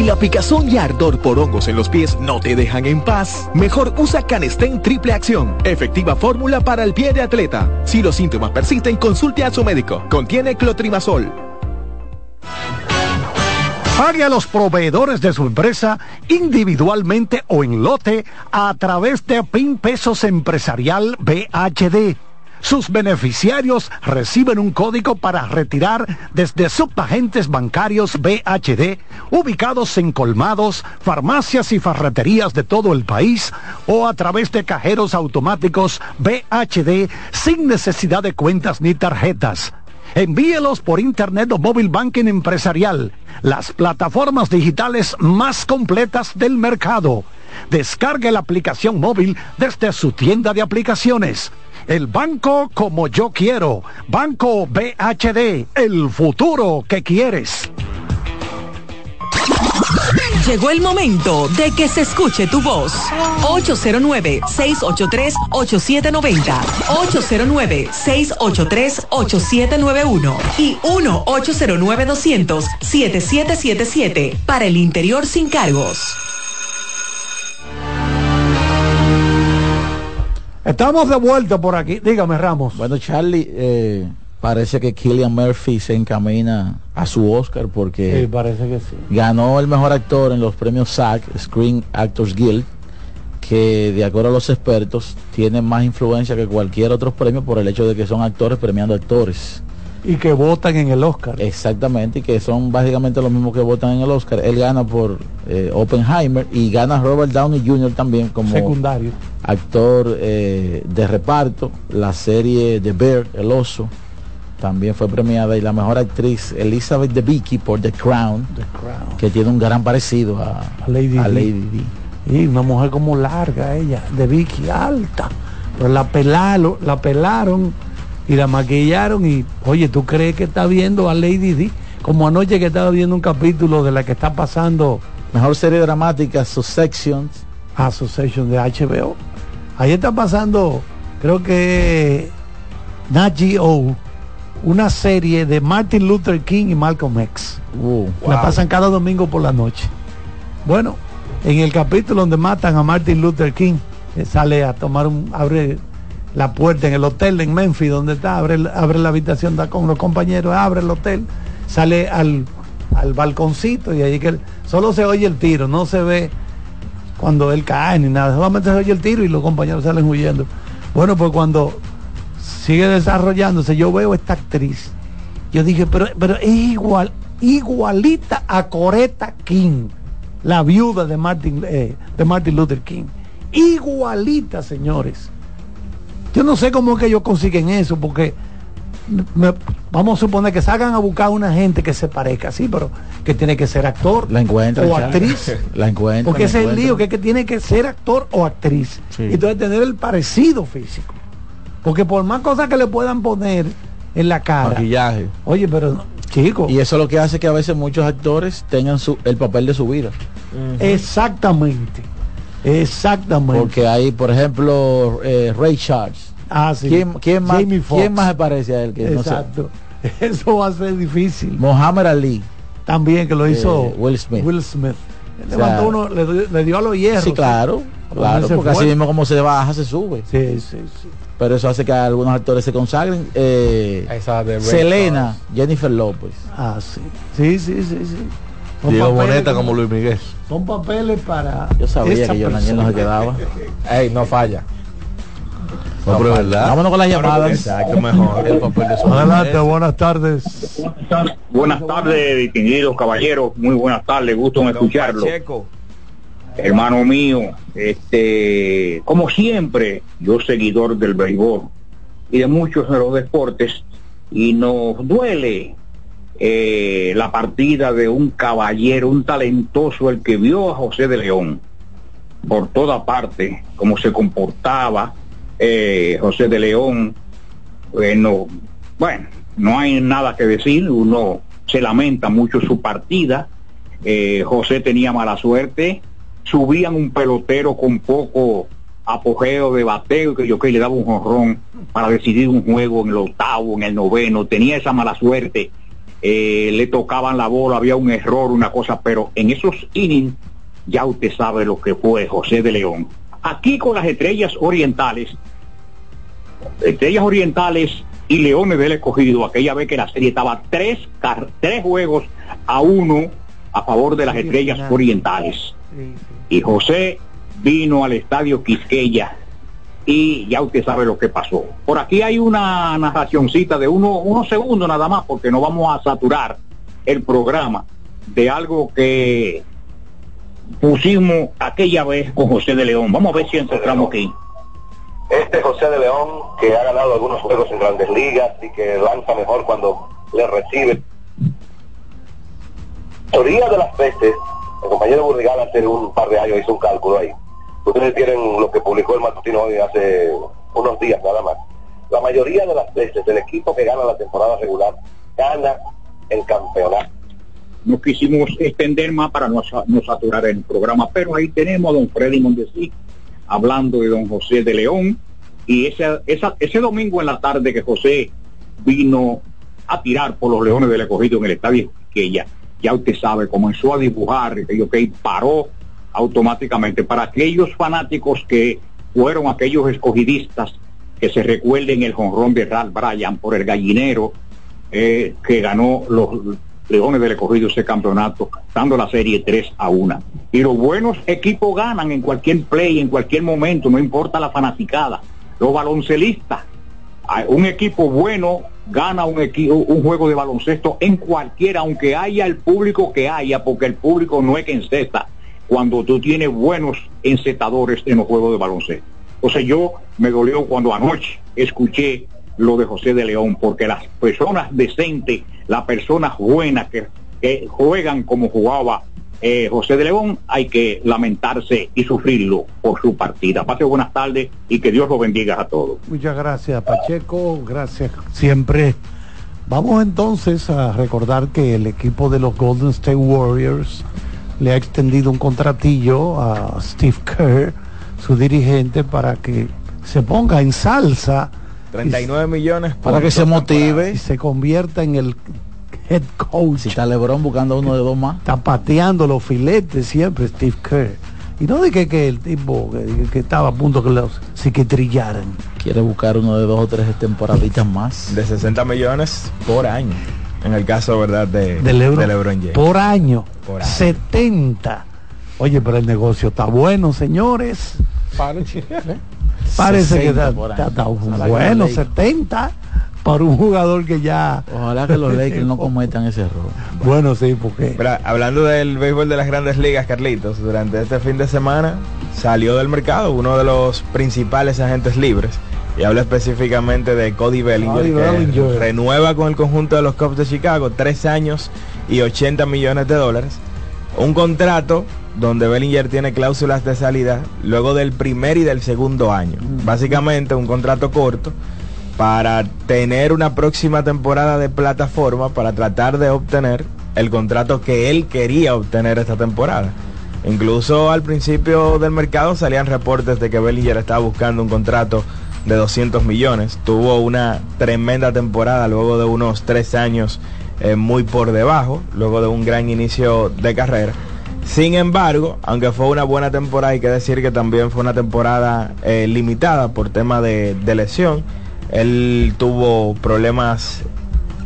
Si la picazón y ardor por hongos en los pies no te dejan en paz, mejor usa Canestén Triple Acción, efectiva fórmula para el pie de atleta. Si los síntomas persisten, consulte a su médico. Contiene clotrimazol. Pague a los proveedores de su empresa individualmente o en lote a través de PIN Pesos Empresarial BHD. Sus beneficiarios reciben un código para retirar desde subagentes bancarios BHD ubicados en colmados, farmacias y farreterías de todo el país o a través de cajeros automáticos BHD sin necesidad de cuentas ni tarjetas. Envíelos por Internet o Móvil Banking Empresarial, las plataformas digitales más completas del mercado. Descargue la aplicación móvil desde su tienda de aplicaciones. El banco como yo quiero. Banco BHD, el futuro que quieres. Llegó el momento de que se escuche tu voz. 809-683-8790. 809-683-8791. Y 1-809-200-7777. Para el interior sin cargos. Estamos de vuelta por aquí. Dígame, Ramos. Bueno, Charlie, eh, parece que Killian Murphy se encamina a su Oscar porque Sí, parece que sí. ganó el mejor actor en los premios SAG, Screen Actors Guild, que de acuerdo a los expertos tiene más influencia que cualquier otro premio por el hecho de que son actores premiando actores. Y que votan en el Oscar. Exactamente, y que son básicamente los mismos que votan en el Oscar. Él gana por eh, Oppenheimer y gana Robert Downey Jr. también como Secundario. actor eh, de reparto. La serie The Bear, El Oso, también fue premiada. Y la mejor actriz, Elizabeth Debicki por The Crown, que tiene un gran parecido a, A Lady a Di. Y una mujer como larga ella, de Vicky, alta. Pero la pelaron, la pelaron y la maquillaron y, oye, ¿tú crees que está viendo a Lady Di? Como anoche que estaba viendo un capítulo de la que está pasando Mejor serie dramática, Successions. Association de HBO. Ahí está pasando, creo que Nat Geo, una serie de Martin Luther King y Malcolm X. La wow. pasan cada domingo por la noche. Bueno, en el capítulo donde matan a Martin Luther King, que sale a tomar un, abre la puerta en el hotel en Memphis donde está, abre, abre la habitación, da con los compañeros, abre el hotel, sale al, al balconcito y ahí que solo se oye el tiro, no se ve cuando él cae ni nada, solamente se oye el tiro y los compañeros salen huyendo. Bueno, pues cuando sigue desarrollándose, yo veo esta actriz, yo dije, pero, pero es igual, igualita a Coretta King, la viuda de Martin, eh, de Martin Luther King. Igualita, señores. Yo no sé cómo es que ellos consiguen eso, porque me- vamos a suponer que salgan a buscar una gente que se parezca, sí, pero que tiene que ser actor La o actriz. La encuentran. Porque la ese es el lío, que, es que tiene que ser actor o actriz. Sí. Y entonces tener el parecido físico. Porque por más cosas que le puedan poner en la cara. Maquillaje. Oye, pero chico. Y eso es lo que hace que a veces muchos actores tengan su, el papel de su vida. Exactamente. Exactamente. Porque hay, por ejemplo, eh, Ray Charles. Ah, sí. ¿Quién, quién más. ¿Quién más se parece a él? Que no sé? Exacto. Eso va a ser difícil. Mohamed Ali. También que lo hizo Eh, Will Smith. Will Smith. O sea, Levantó uno, le, dio- le dio a los hierros. Sí, claro. Claro, porque fue. así mismo como se baja, se sube. Sí, sí, sí. Pero eso hace que algunos actores se consagren. Eh, Esa de Ray Selena, Jennifer López. Ah, sí. Sí, sí, sí, sí. Son Diego papeles Boneta como Luis Miguel. Son papeles para. Yo sabía que yo Daniel no se quedaba. Ey, no falla. No, pero verdad. Vámonos con las llamadas. Exacto, mejor. El papel de su Adelante, buenas tardes. Buenas tardes, distinguidos caballeros. Muy buenas tardes, gusto en escucharlo. Pacheco. Hermano mío, este, como siempre, yo seguidor del béisbol y de muchos de los deportes, y nos duele eh, la partida de un caballero, un talentoso, el que vio a José de León por toda parte, cómo se comportaba eh, José de León. Bueno, no hay nada que decir, uno se lamenta mucho su partida. Eh, José tenía mala suerte, subían un pelotero con poco apogeo de bateo que yo que le daba un jonrón para decidir un juego en el octavo, en el noveno, tenía esa mala suerte, eh, le tocaban la bola, había un error, una cosa, pero en esos innings ya usted sabe lo que fue José de León. Aquí con las estrellas orientales, estrellas orientales y Leones del Escogido, aquella vez que la serie estaba tres, tres juegos a uno a favor de las estrellas orientales. Y José vino al estadio Quisqueya y ya usted sabe lo que pasó. Por aquí hay una narracioncita de uno, unos segundos nada más, porque no vamos a saturar el programa de algo que pusimos aquella vez con José de León. Vamos a ver si encontramos aquí. Este José de León, que ha ganado algunos juegos en grandes ligas y que lanza mejor cuando le recibe. Teoría de las veces, el compañero Burrigal hace un par de años hizo un cálculo ahí. Ustedes tienen lo que publicó el matutino hoy hace unos días nada más. La mayoría de las veces el equipo que gana la temporada regular gana el campeonato. no quisimos extender más para no, sa- no saturar el programa, pero ahí tenemos a don Freddy Mondesi hablando de don José de León y ese, esa- ese domingo en la tarde que José vino a tirar por los Leones del Escogido en el estadio que ya, ya usted sabe, comenzó a dibujar, que ok, paró automáticamente para aquellos fanáticos que fueron aquellos escogidistas que se recuerden el jonrón de Ralph Bryan por el gallinero eh, que ganó los Leones del Escogido ese campeonato, dando la serie 3 a 1. Y los buenos equipos ganan en cualquier play, en cualquier momento, no importa la fanaticada. Los baloncelistas, a- un equipo bueno gana un, equipo, un juego de baloncesto en cualquiera, aunque haya el público que haya, porque el público no es que encesta cuando tú tienes buenos encetadores en los juegos de baloncesto. Entonces yo me dolió cuando anoche escuché lo de José de León, porque las personas decentes, las personas buenas que, que juegan como jugaba eh, José de León, hay que lamentarse y sufrirlo por su partida. Pase buenas tardes y que Dios los bendiga a todos. Muchas gracias, Pacheco. Gracias siempre. Vamos entonces a recordar que el equipo de los Golden State Warriors le ha extendido un contratillo a Steve Kerr, su dirigente, para que se ponga en salsa 39 millones por Para que se motive. y se convierta en el head coach. Si está Lebron buscando uno de dos más. Está pateando los filetes siempre Steve Kerr. Y no de que, que el tipo que, que estaba a punto que los psiquitrillaran. Quiere buscar uno de dos o tres temporaditas más. De 60 millones por año. En el caso, ¿verdad? De, Del euro de LeBron James. por año. Por año. 70. Oye, pero el negocio está bueno, señores. Parece que 60 está, está- está que bueno, los Lakers- 70 para un jugador que ya... Ojalá que los Lakers no cometan ese error. Bueno, sí, porque... Pero, hablando del béisbol de las grandes ligas, Carlitos, durante este fin de semana salió del mercado uno de los principales agentes libres. Y habla específicamente de Cody Bellinger, Cody que Bellinger. renueva con el conjunto de los Cubs de Chicago tres años y 80 millones de dólares. Un contrato donde Bellinger tiene cláusulas de salida luego del primer y del segundo año. Básicamente un contrato corto para tener una próxima temporada de plataforma para tratar de obtener el contrato que él quería obtener esta temporada. Incluso al principio del mercado salían reportes de que Bellinger estaba buscando un contrato de 200 millones. Tuvo una tremenda temporada luego de unos tres años eh, muy por debajo, luego de un gran inicio de carrera. Sin embargo, aunque fue una buena temporada, hay que decir que también fue una temporada eh, limitada por tema de, lesión. Él tuvo problemas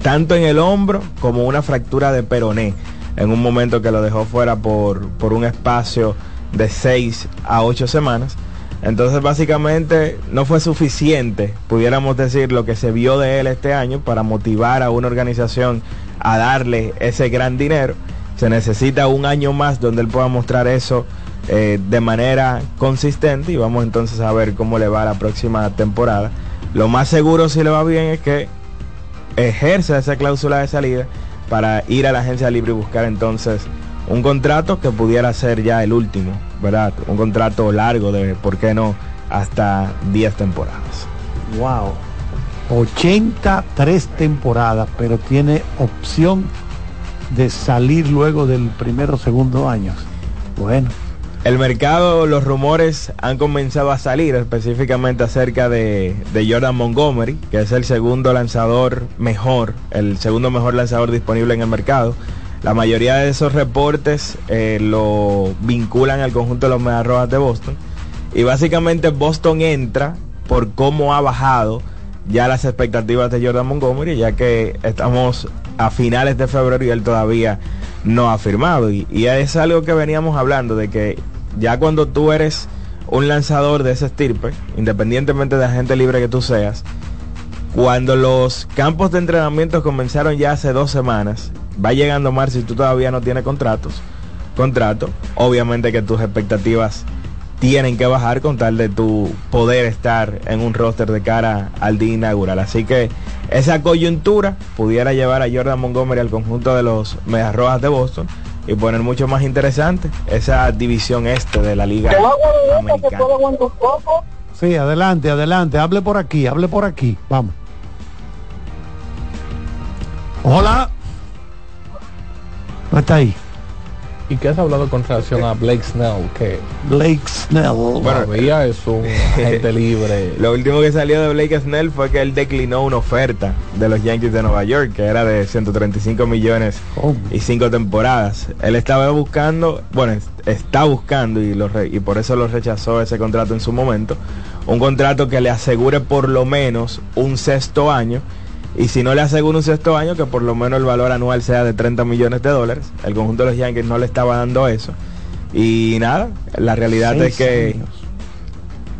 tanto en el hombro como una fractura de peroné en un momento que lo dejó fuera por, por un espacio de 6 a 8 semanas. Entonces básicamente no fue suficiente, pudiéramos decir, lo que se vio de él este año para motivar a una organización a darle ese gran dinero. Se necesita un año más donde él pueda mostrar eso eh, de manera consistente y vamos entonces a ver cómo le va la próxima temporada. Lo más seguro si le va bien es que ejerza esa cláusula de salida para ir a la agencia libre y buscar entonces un contrato que pudiera ser ya el último, ¿verdad? Un contrato largo de, ¿por qué no? Hasta 10 temporadas. Wow. 83 temporadas, pero tiene opción de salir luego del primero o segundo año. Bueno. El mercado, los rumores han comenzado a salir específicamente acerca de, de, Jordan Montgomery, que es el segundo lanzador mejor, el segundo mejor lanzador disponible en el mercado. La mayoría de esos reportes eh, lo vinculan al conjunto de los Mediarrojas de Boston. Y básicamente Boston entra por cómo ha bajado ya las expectativas de Jordan Montgomery, ya que estamos a finales de febrero y él todavía no ha firmado. Y, y es algo que veníamos hablando, de que ya cuando tú eres un lanzador de ese estirpe, independientemente de la gente libre que tú seas, cuando los campos de entrenamiento comenzaron ya hace dos semanas, va llegando marzo y tú todavía no tienes contratos, contrato, obviamente que tus expectativas tienen que bajar con tal de tu poder estar en un roster de cara al día inaugural. Así que esa coyuntura pudiera llevar a Jordan Montgomery al conjunto de los Medias Rojas de Boston y poner mucho más interesante esa división este de la liga. Americana. Sí, adelante, adelante, hable por aquí, hable por aquí, vamos. Hola. No está ahí. ¿Y qué has hablado con relación a Blake Snell? Que Blake Snell. todavía es un agente libre. Lo último que salió de Blake Snell fue que él declinó una oferta de los Yankees de Nueva York, que era de 135 millones y cinco temporadas. Él estaba buscando, bueno, está buscando y, lo re- y por eso lo rechazó ese contrato en su momento. Un contrato que le asegure por lo menos un sexto año. Y si no le asegura un sexto año, que por lo menos el valor anual sea de 30 millones de dólares. El conjunto de los Yankees no le estaba dando eso. Y nada, la realidad Seis es que... años.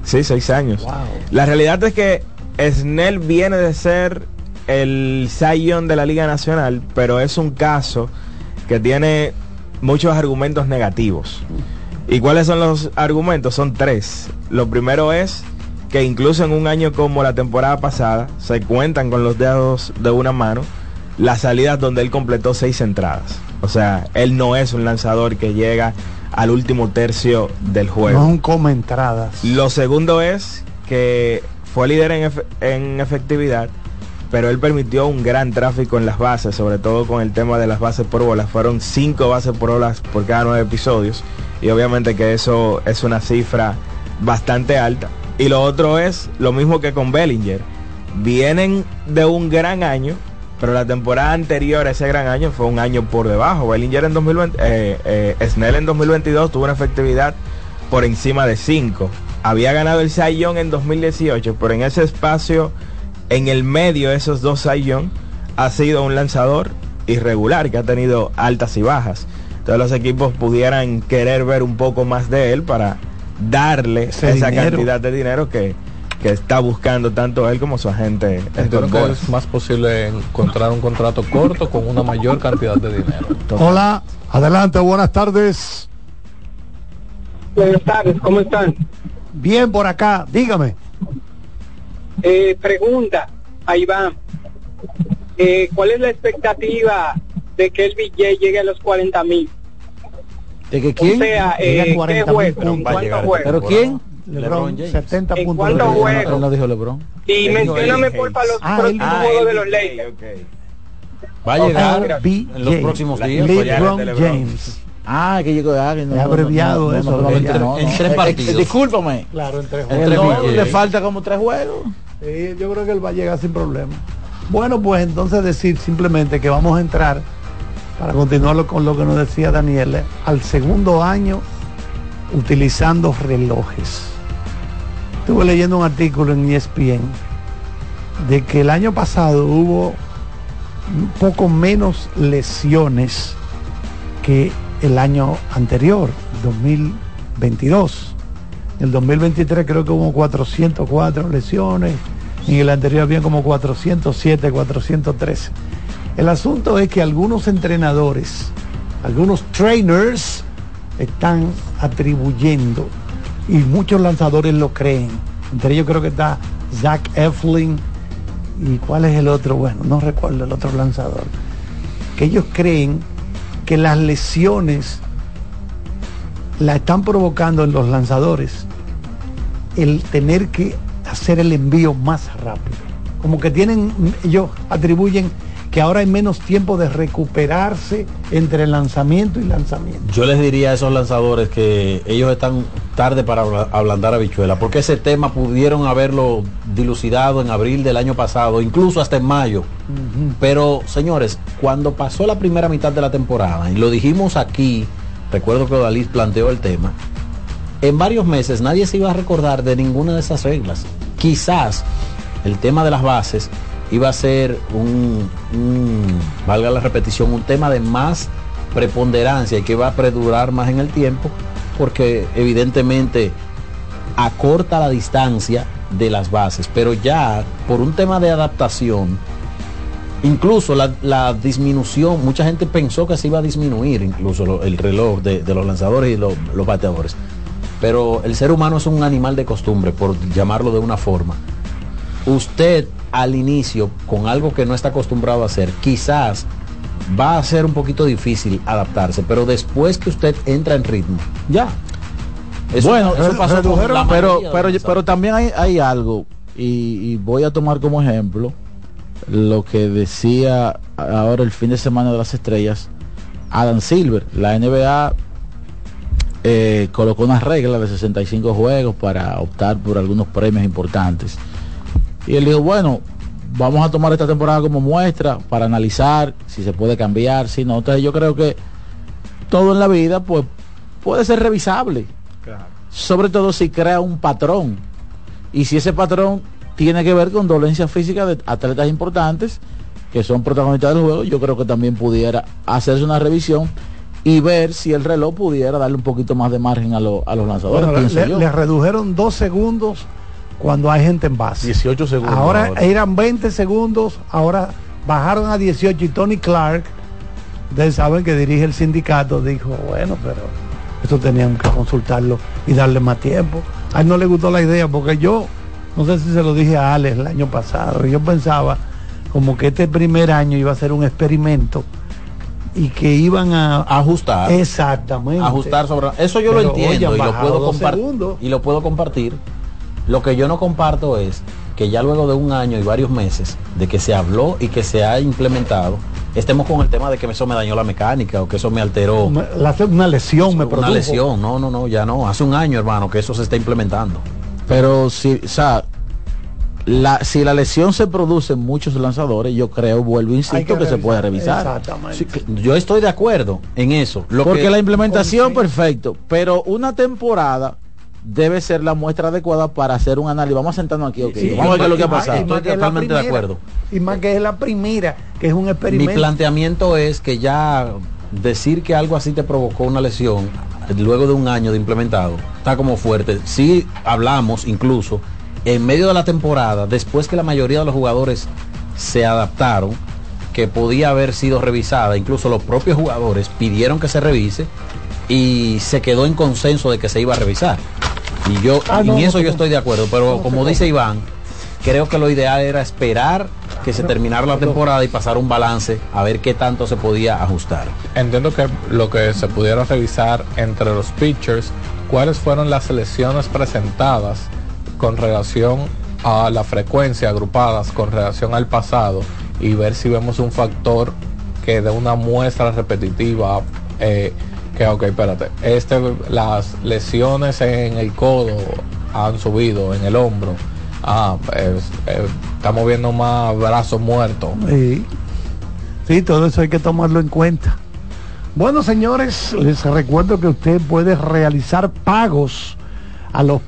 Sí, seis años. La realidad es que Snell viene de ser el Young de la Liga Nacional, pero es un caso que tiene muchos argumentos negativos. ¿Y cuáles son los argumentos? Son tres. Lo primero es que incluso en un año como la temporada pasada, se cuentan con los dedos de una mano las salidas donde él completó seis entradas. O sea, él no es un lanzador que llega al último tercio del juego. No come entradas. Lo segundo es que fue líder en, efe- en efectividad, pero él permitió un gran tráfico en las bases, sobre todo con el tema de las bases por bolas. Fueron cinco bases por bolas por cada nueve episodios. Y obviamente que eso es una cifra bastante alta. Y lo otro es lo mismo que con Bellinger. Vienen de un gran año, pero la temporada anterior ese gran año fue un año por debajo. Bellinger en 2020, eh, eh, Snell en 2022 tuvo una efectividad por encima de 5. Había ganado el Young en 2018, pero en ese espacio, en el medio de esos dos Young, ha sido un lanzador irregular que ha tenido altas y bajas. Entonces los equipos pudieran querer ver un poco más de él para darle Ese esa dinero. cantidad de dinero que, que está buscando tanto él como su agente. Boras. es más posible encontrar un contrato corto con una mayor cantidad de dinero. Hola, adelante, buenas tardes. Buenas tardes, ¿cómo están? Bien por acá, dígame. Eh, pregunta, ahí va. Eh, ¿Cuál es la expectativa de que el BJ llegue a los 40 mil? ¿De que O quién? sea, Llega a eh, ¿qué 40.000 juego? puntos. ¿En cuántos juegos? ¿Pero quién? LeBron, 70 ¿En puntos. cuántos juegos? No dijo LeBron. Y mencióname porfa los Ah, próximos juegos ah, de los Lakers. Va a llegar gracias. en los próximos días. LeBron Pues ya, James. Ah, que llegó ah, que no, Es no, no, abreviado no, eso, no. En tres Eh, eh, partidos. discúlpame. Claro, en tres Eh, juegos. no, le falta como tres juegos. Sí, yo creo que él va a llegar sin problema. Bueno, pues entonces decir simplemente que vamos a entrar para continuarlo con lo que nos decía Daniel, al segundo año utilizando relojes. Estuve leyendo un artículo en ESPN de que el año pasado hubo un poco menos lesiones que el año anterior, 2022. En el 2023 creo que hubo 404 lesiones, en el anterior había como 407, 413. El asunto es que algunos entrenadores, algunos trainers, están atribuyendo, y muchos lanzadores lo creen, entre ellos creo que está Zach Eflin, y cuál es el otro, bueno, no recuerdo el otro lanzador, que ellos creen que las lesiones la están provocando en los lanzadores el tener que hacer el envío más rápido. Como que tienen, ellos atribuyen que ahora hay menos tiempo de recuperarse entre lanzamiento y lanzamiento. Yo les diría a esos lanzadores que ellos están tarde para abla- ablandar habichuela, porque ese tema pudieron haberlo dilucidado en abril del año pasado, incluso hasta en mayo. Pero, señores, cuando pasó la primera mitad de la temporada, y lo dijimos aquí, recuerdo que Dalí planteó el tema, en varios meses nadie se iba a recordar de ninguna de esas reglas. Quizás el tema de las bases iba a ser un, valga la repetición, un tema de más preponderancia y que va a perdurar más en el tiempo, porque evidentemente acorta la distancia de las bases, pero ya por un tema de adaptación, incluso la, disminución, mucha gente pensó que se iba a disminuir incluso el reloj de, los lanzadores y lo- los bateadores. Pero el ser humano es un animal de costumbre, por llamarlo de una forma. Usted al inicio, con algo que no está acostumbrado a hacer, quizás va a ser un poquito difícil adaptarse, pero después que usted entra en ritmo, ya. Eso- bueno, eso pasó la pero, pero, pero también hay, hay algo, y, y voy a tomar como ejemplo lo que decía ahora el fin de semana de las estrellas Adam Silver. La NBA eh, colocó unas reglas de 65 juegos para optar por algunos premios importantes. Y él dijo, bueno, vamos a tomar esta temporada como muestra para analizar si se puede cambiar, si no. Entonces yo creo que todo en la vida pues puede ser revisable. Sobre todo si crea un patrón. Y si ese patrón tiene que ver con dolencias físicas de atletas importantes que son protagonistas del juego, yo creo que también pudiera hacerse una revisión y ver si el reloj pudiera darle un poquito más de margen a, lo- a los lanzadores. Bueno, le redujeron dos segundos cuando hay gente en base. 18 segundos. Ahora, ahora. eran 20 segundos, ahora bajaron a 18 y Tony Clark, ustedes saben que dirige el sindicato, dijo, bueno, pero esto tenían que consultarlo y darle más tiempo. A él no le gustó la idea porque yo, no sé si se lo dije a Alex el año pasado, yo pensaba como que este primer año iba a ser un experimento y que iban a ajustar exactamente ajustar sobre eso yo lo entiendo oye, y lo puedo y lo puedo compartir lo que yo no comparto es que ya luego de un año y varios meses de que se habló y que se ha implementado estemos con el tema de que eso me dañó la mecánica o que eso me alteró una, la- una lesión me una produjo. lesión no no no ya no hace un año hermano que eso se está implementando Pero si, o sea, la, si la lesión se produce en muchos lanzadores, yo creo, vuelvo, insisto, que, se puede revisar. Exactamente. Sí, yo estoy de acuerdo en eso Lo Porque que- la implementación, perfecto, pero una temporada debe ser la muestra adecuada para hacer un análisis. Vamos a sentarnos aquí, ok. Sí, Vamos a ver qué es lo que ha pasado. y más que es la primera, Y más que es la primera, que es un Mi experimento. planteamiento es que ya decir que algo así te provocó una lesión luego de un año de implementado está como fuerte. Si hablamos incluso en medio de la temporada, después que la mayoría de los jugadores se adaptaron, que podía haber sido revisada, incluso los propios jugadores pidieron que se revise y se quedó en consenso de que se iba a revisar. Y yo Ah, en no, no eso yo estoy de acuerdo, pero no como dice Iván, creo que lo ideal era esperar que se terminara la temporada y pasar un balance a ver qué tanto se podía ajustar. Entiendo que lo que se pudiera revisar entre los pitchers, cuáles fueron las selecciones presentadas con relación a la frecuencia agrupadas con relación al pasado y ver si vemos un factor que de una muestra repetitiva eh, que ok espérate este las lesiones en el codo han subido en el hombro ah es- eh, estamos viendo más brazos muertos Sí. Sí, todo eso hay que tomarlo en cuenta. Bueno, señores, les recuerdo que usted puede realizar pagos a los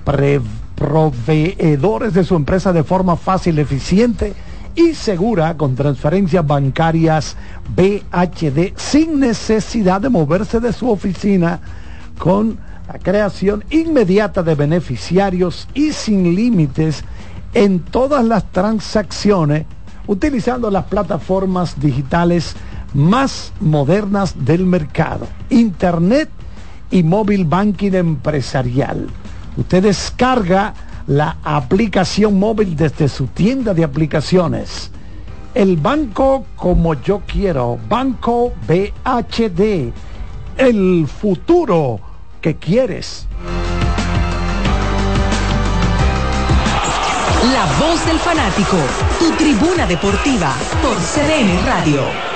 proveedores de su empresa de forma fácil, eficiente y segura con transferencias bancarias BHD sin necesidad de moverse de su oficina con la creación inmediata de beneficiarios y sin límites en todas las transacciones utilizando las plataformas digitales más modernas del mercado, Internet y móvil banking empresarial. Usted descarga la aplicación móvil desde su tienda de aplicaciones. El banco como yo quiero, Banco BHD, el futuro que quieres. La voz del fanático, tu tribuna deportiva por CDN Radio.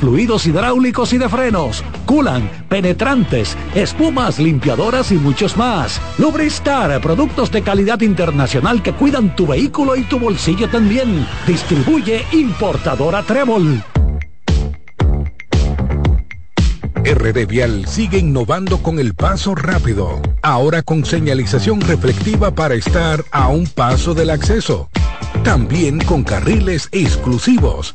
fluidos hidráulicos y de frenos, culan, penetrantes, espumas, limpiadoras y muchos más. Lubristar, productos de calidad internacional que cuidan tu vehículo y tu bolsillo también. Distribuye importadora Trébol. RD Vial sigue innovando con el paso rápido, ahora con señalización reflectiva para estar a un paso del acceso. También con carriles exclusivos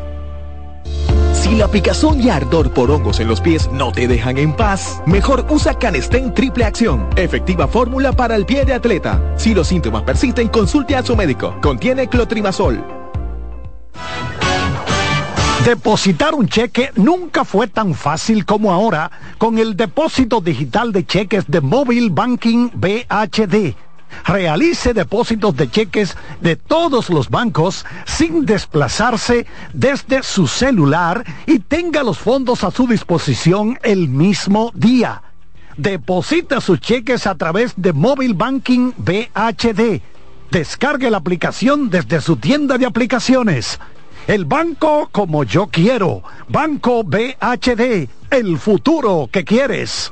Si la picazón y ardor por hongos en los pies no te dejan en paz, mejor usa Canestén Triple Acción, efectiva fórmula para el pie de atleta. Si los síntomas persisten, consulte a su médico. Contiene clotrimazol. Depositar un cheque nunca fue tan fácil como ahora con el depósito digital de cheques de Mobile Banking BHD realice depósitos de cheques de todos los bancos sin desplazarse desde su celular y tenga los fondos a su disposición el mismo día. Deposita sus cheques a través de Mobile Banking BHD. Descargue la aplicación desde su tienda de aplicaciones. El banco como yo quiero. Banco BHD. El futuro que quieres.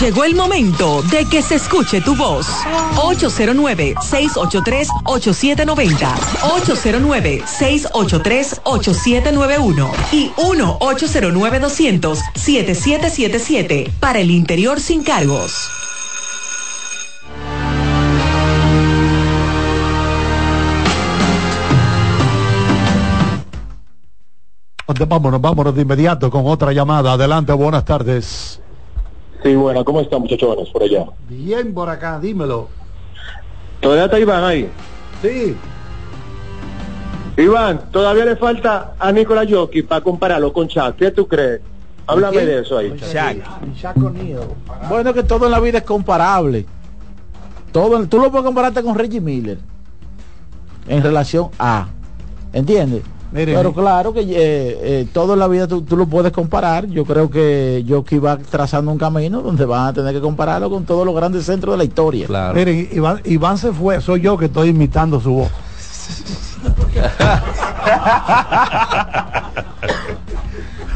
Llegó el momento de que se escuche tu voz. 809-683-8790. 809-683-8791. Y 1-809-200-7777. Para el interior sin cargos. Vámonos, vámonos de inmediato con otra llamada. Adelante, buenas tardes. Sí, bueno, ¿cómo están muchachones por allá? Bien por acá, dímelo. ¿Todavía está Iván ahí? Sí. Iván, todavía le falta a Nicolás Jockey para compararlo con Shaq. ¿Qué tú crees? Háblame de eso ahí. Bueno, que todo en la vida es comparable. Todo, tú lo puedes compararte con Reggie Miller en relación a, ¿entiendes? Pero claro que eh, eh, todo en la vida tú, tú, lo puedes comparar. Yo creo que Jockey va trazando un camino donde van a tener que compararlo con todos los grandes centros de la historia. Claro. Miren, Iván, Iván se fue, soy yo que estoy imitando su voz.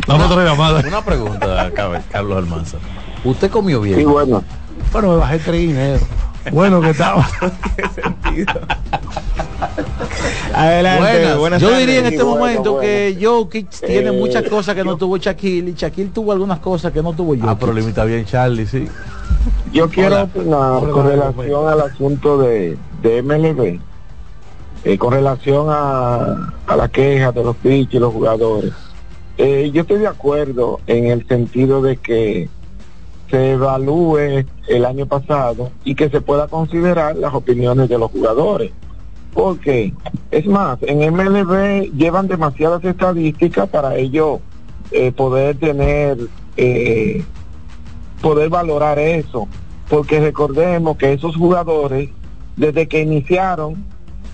Vamos a otra llamada. Una pregunta, Carlos Almanza. ¿Usted comió bien? Sí, bueno. Bueno, me bajé tres dinero. Bueno, que estaba. ¿Qué sentido? Adelante, buenas. Yo diría en este momento que Jokic tiene Eh, muchas cosas que no tuvo Shaquille y Shaquille tuvo algunas cosas que no tuvo Jokic. Ah, pero le imita bien Charlie, sí. Yo quiero opinar con hola, relación al asunto de, de MLB, eh, con relación a, a la queja de los pitchers y los jugadores. Eh, yo estoy de acuerdo en el sentido de que se evalúe el año pasado y que se pueda considerar las opiniones de los jugadores. Porque, es más, en MLB llevan demasiadas estadísticas para ellos eh, poder tener, eh, poder valorar eso. Porque recordemos que esos jugadores, desde que iniciaron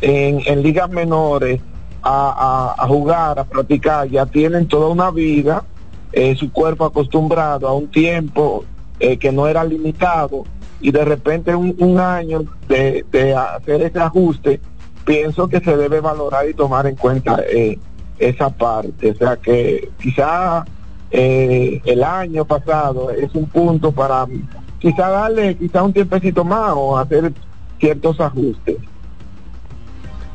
en, ligas menores a, jugar, a practicar, ya tienen toda una vida, eh, su cuerpo acostumbrado a un tiempo eh, que no era limitado y de repente un, un año de hacer ese ajuste, pienso que se debe valorar y tomar en cuenta eh, esa parte. O sea que quizá eh, el año pasado es un punto para quizá darle quizá un tiempecito más o hacer ciertos ajustes.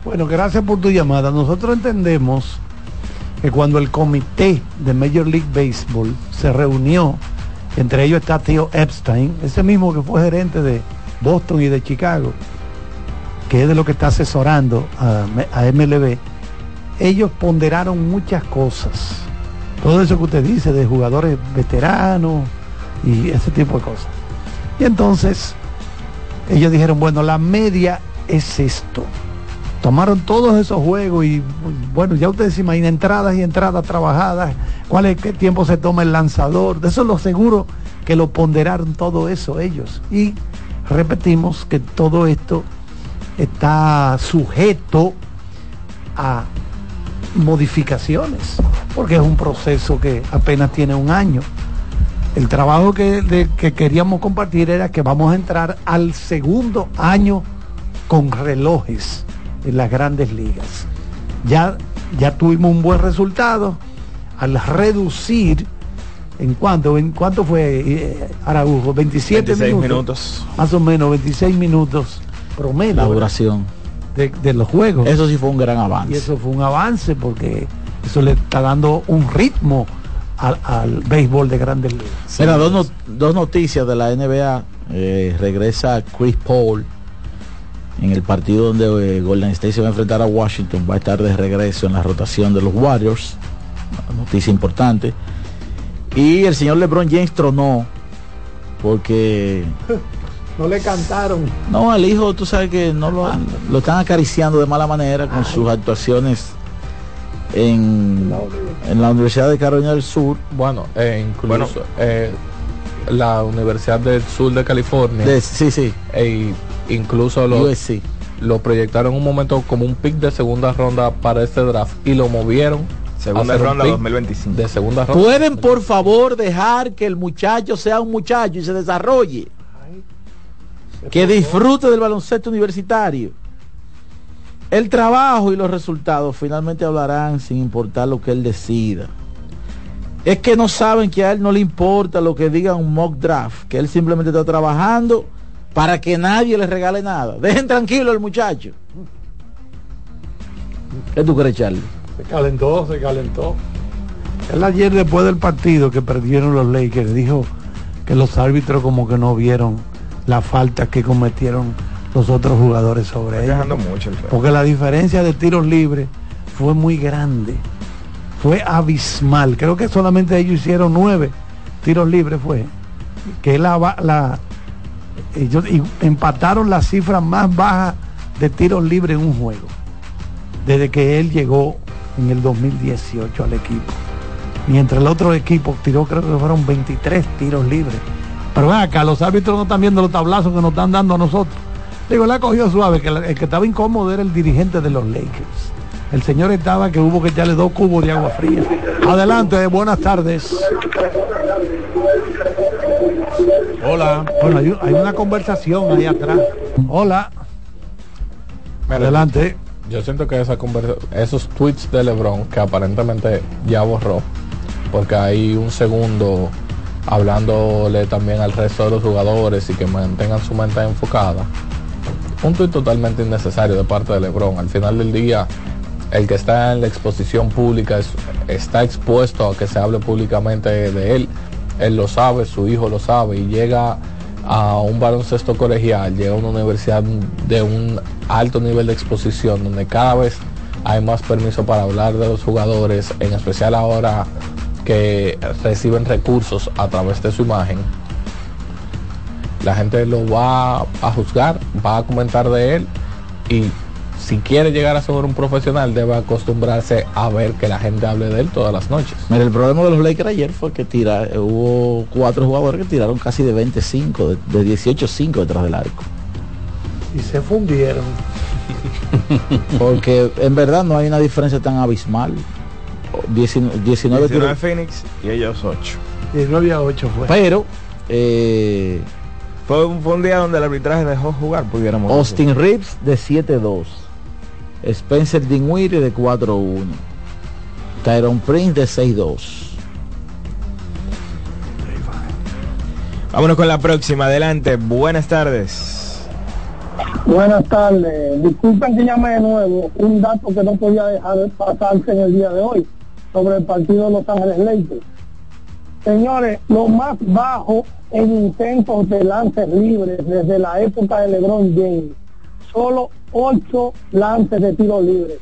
Bueno, gracias por tu llamada. Nosotros entendemos que cuando el comité de Major League Baseball se reunió, entre ellos está Tío Epstein, ese mismo que fue gerente de Boston y de Chicago, que es de lo que está asesorando a, a MLB, ellos ponderaron muchas cosas. Todo eso que usted dice de jugadores veteranos y ese tipo de cosas. Y entonces ellos dijeron, bueno, la media es esto. Tomaron todos esos juegos y bueno, ya ustedes se imaginan entradas y entradas trabajadas, cuál es qué tiempo se toma el lanzador, de eso lo seguro que lo ponderaron todo eso ellos. Y repetimos que todo esto está sujeto a modificaciones, porque es un proceso que apenas tiene un año. El trabajo que, de- que queríamos compartir era que vamos a entrar al segundo año con relojes en las grandes ligas. Ya, ya tuvimos un buen resultado al reducir en cuánto, en cuánto fue eh, Araújo, 27 26 minutos, minutos. más o menos 26 minutos promedio La duración. de, de los juegos. Eso sí fue un gran avance. Y eso fue un avance porque eso le está dando un ritmo al, al béisbol de grandes ligas. Mira, dos, no- dos noticias de la NBA. Eh, regresa Chris Paul en el partido donde eh, Golden State se va a enfrentar a Washington. Va a estar de regreso en la rotación de los Warriors. Noticia importante. Y el señor LeBron James tronó porque No le cantaron. no al hijo, tú sabes que no lo, lo están acariciando de mala manera con sus actuaciones en, en la Universidad de Carolina del Sur. Bueno, eh, incluso eh, la Universidad del Sur de California. De- sí, sí. E incluso lo, USC. lo proyectaron en un momento como un pick de segunda ronda para este draft y lo movieron. Segunda ronda pick 2025. De segunda ronda. ¿Pueden por favor dejar que el muchacho sea un muchacho y se desarrolle? Que disfrute del baloncesto universitario. El trabajo y los resultados finalmente hablarán sin importar lo que él decida. Es que no saben que a él no le importa lo que diga un mock draft, que él simplemente está trabajando para que nadie le regale nada. Dejen tranquilo al muchacho. ¿Qué tú crees, Charlie? Se calentó, se calentó. Él ayer después del partido que perdieron los Lakers dijo que los árbitros como que no vieron la falta que cometieron los otros jugadores sobre ellos. mucho el. Porque la diferencia de tiros libres fue muy grande. Fue abismal. Creo que solamente ellos hicieron nueve tiros libres fue. Que la, ellos y- empataron la cifra más baja de tiros libres en un juego. Desde que él llegó en el 2018 al equipo. Mientras el otro equipo tiró, creo que fueron 23 tiros libres. Pero ven acá, los árbitros no están viendo los tablazos que nos están dando a nosotros. Digo, la cogió suave, que el que estaba incómodo era el dirigente de los Lakers. El señor estaba que hubo que echarle dos cubos de agua fría. Adelante, buenas tardes. Hola. Bueno, hay, hay una conversación ahí atrás. Hola. Adelante. Yo siento que esa conversa- esos tweets de LeBron que aparentemente ya borró, porque hay un segundo hablándole también al resto de los jugadores y que mantengan su mente enfocada. Un tweet totalmente innecesario de parte de LeBron. Al final del día, el que está en la exposición pública es- está expuesto a que se hable públicamente de él. Él lo sabe, su hijo lo sabe y llega a un baloncesto colegial, llega a una universidad de un alto nivel de exposición donde cada vez hay más permiso para hablar de los jugadores, en especial ahora que reciben recursos a través de su imagen. La gente lo va a juzgar, va a comentar de él y si quiere llegar a ser un profesional debe acostumbrarse a ver que la gente hable de él todas las noches. Mira, el problema de los Lakers ayer fue que tira, hubo cuatro jugadores que tiraron casi de 25, de, de 18-5 detrás del arco. Y se fundieron. Porque en verdad no hay una diferencia tan abismal. O 19, 19 19 tiros. Phoenix y ellos 8. 19 a 8 fue. Pero eh, Fue un, fue un día donde el arbitraje dejó jugar, pudiéramos Austin. Reeves de 7-2. Spencer Dinwiddie de 4-1. Tyron Prince de 6-2. Vámonos con la próxima, adelante, buenas tardes. Buenas tardes. Disculpen que llame de nuevo. Un dato que no podía dejar de pasarse en el día de hoy sobre el partido de Los Ángeles Lakers. Señores, lo más bajo en intentos de lances libres desde la época de LeBron James. Solo ocho lances de tiro libre.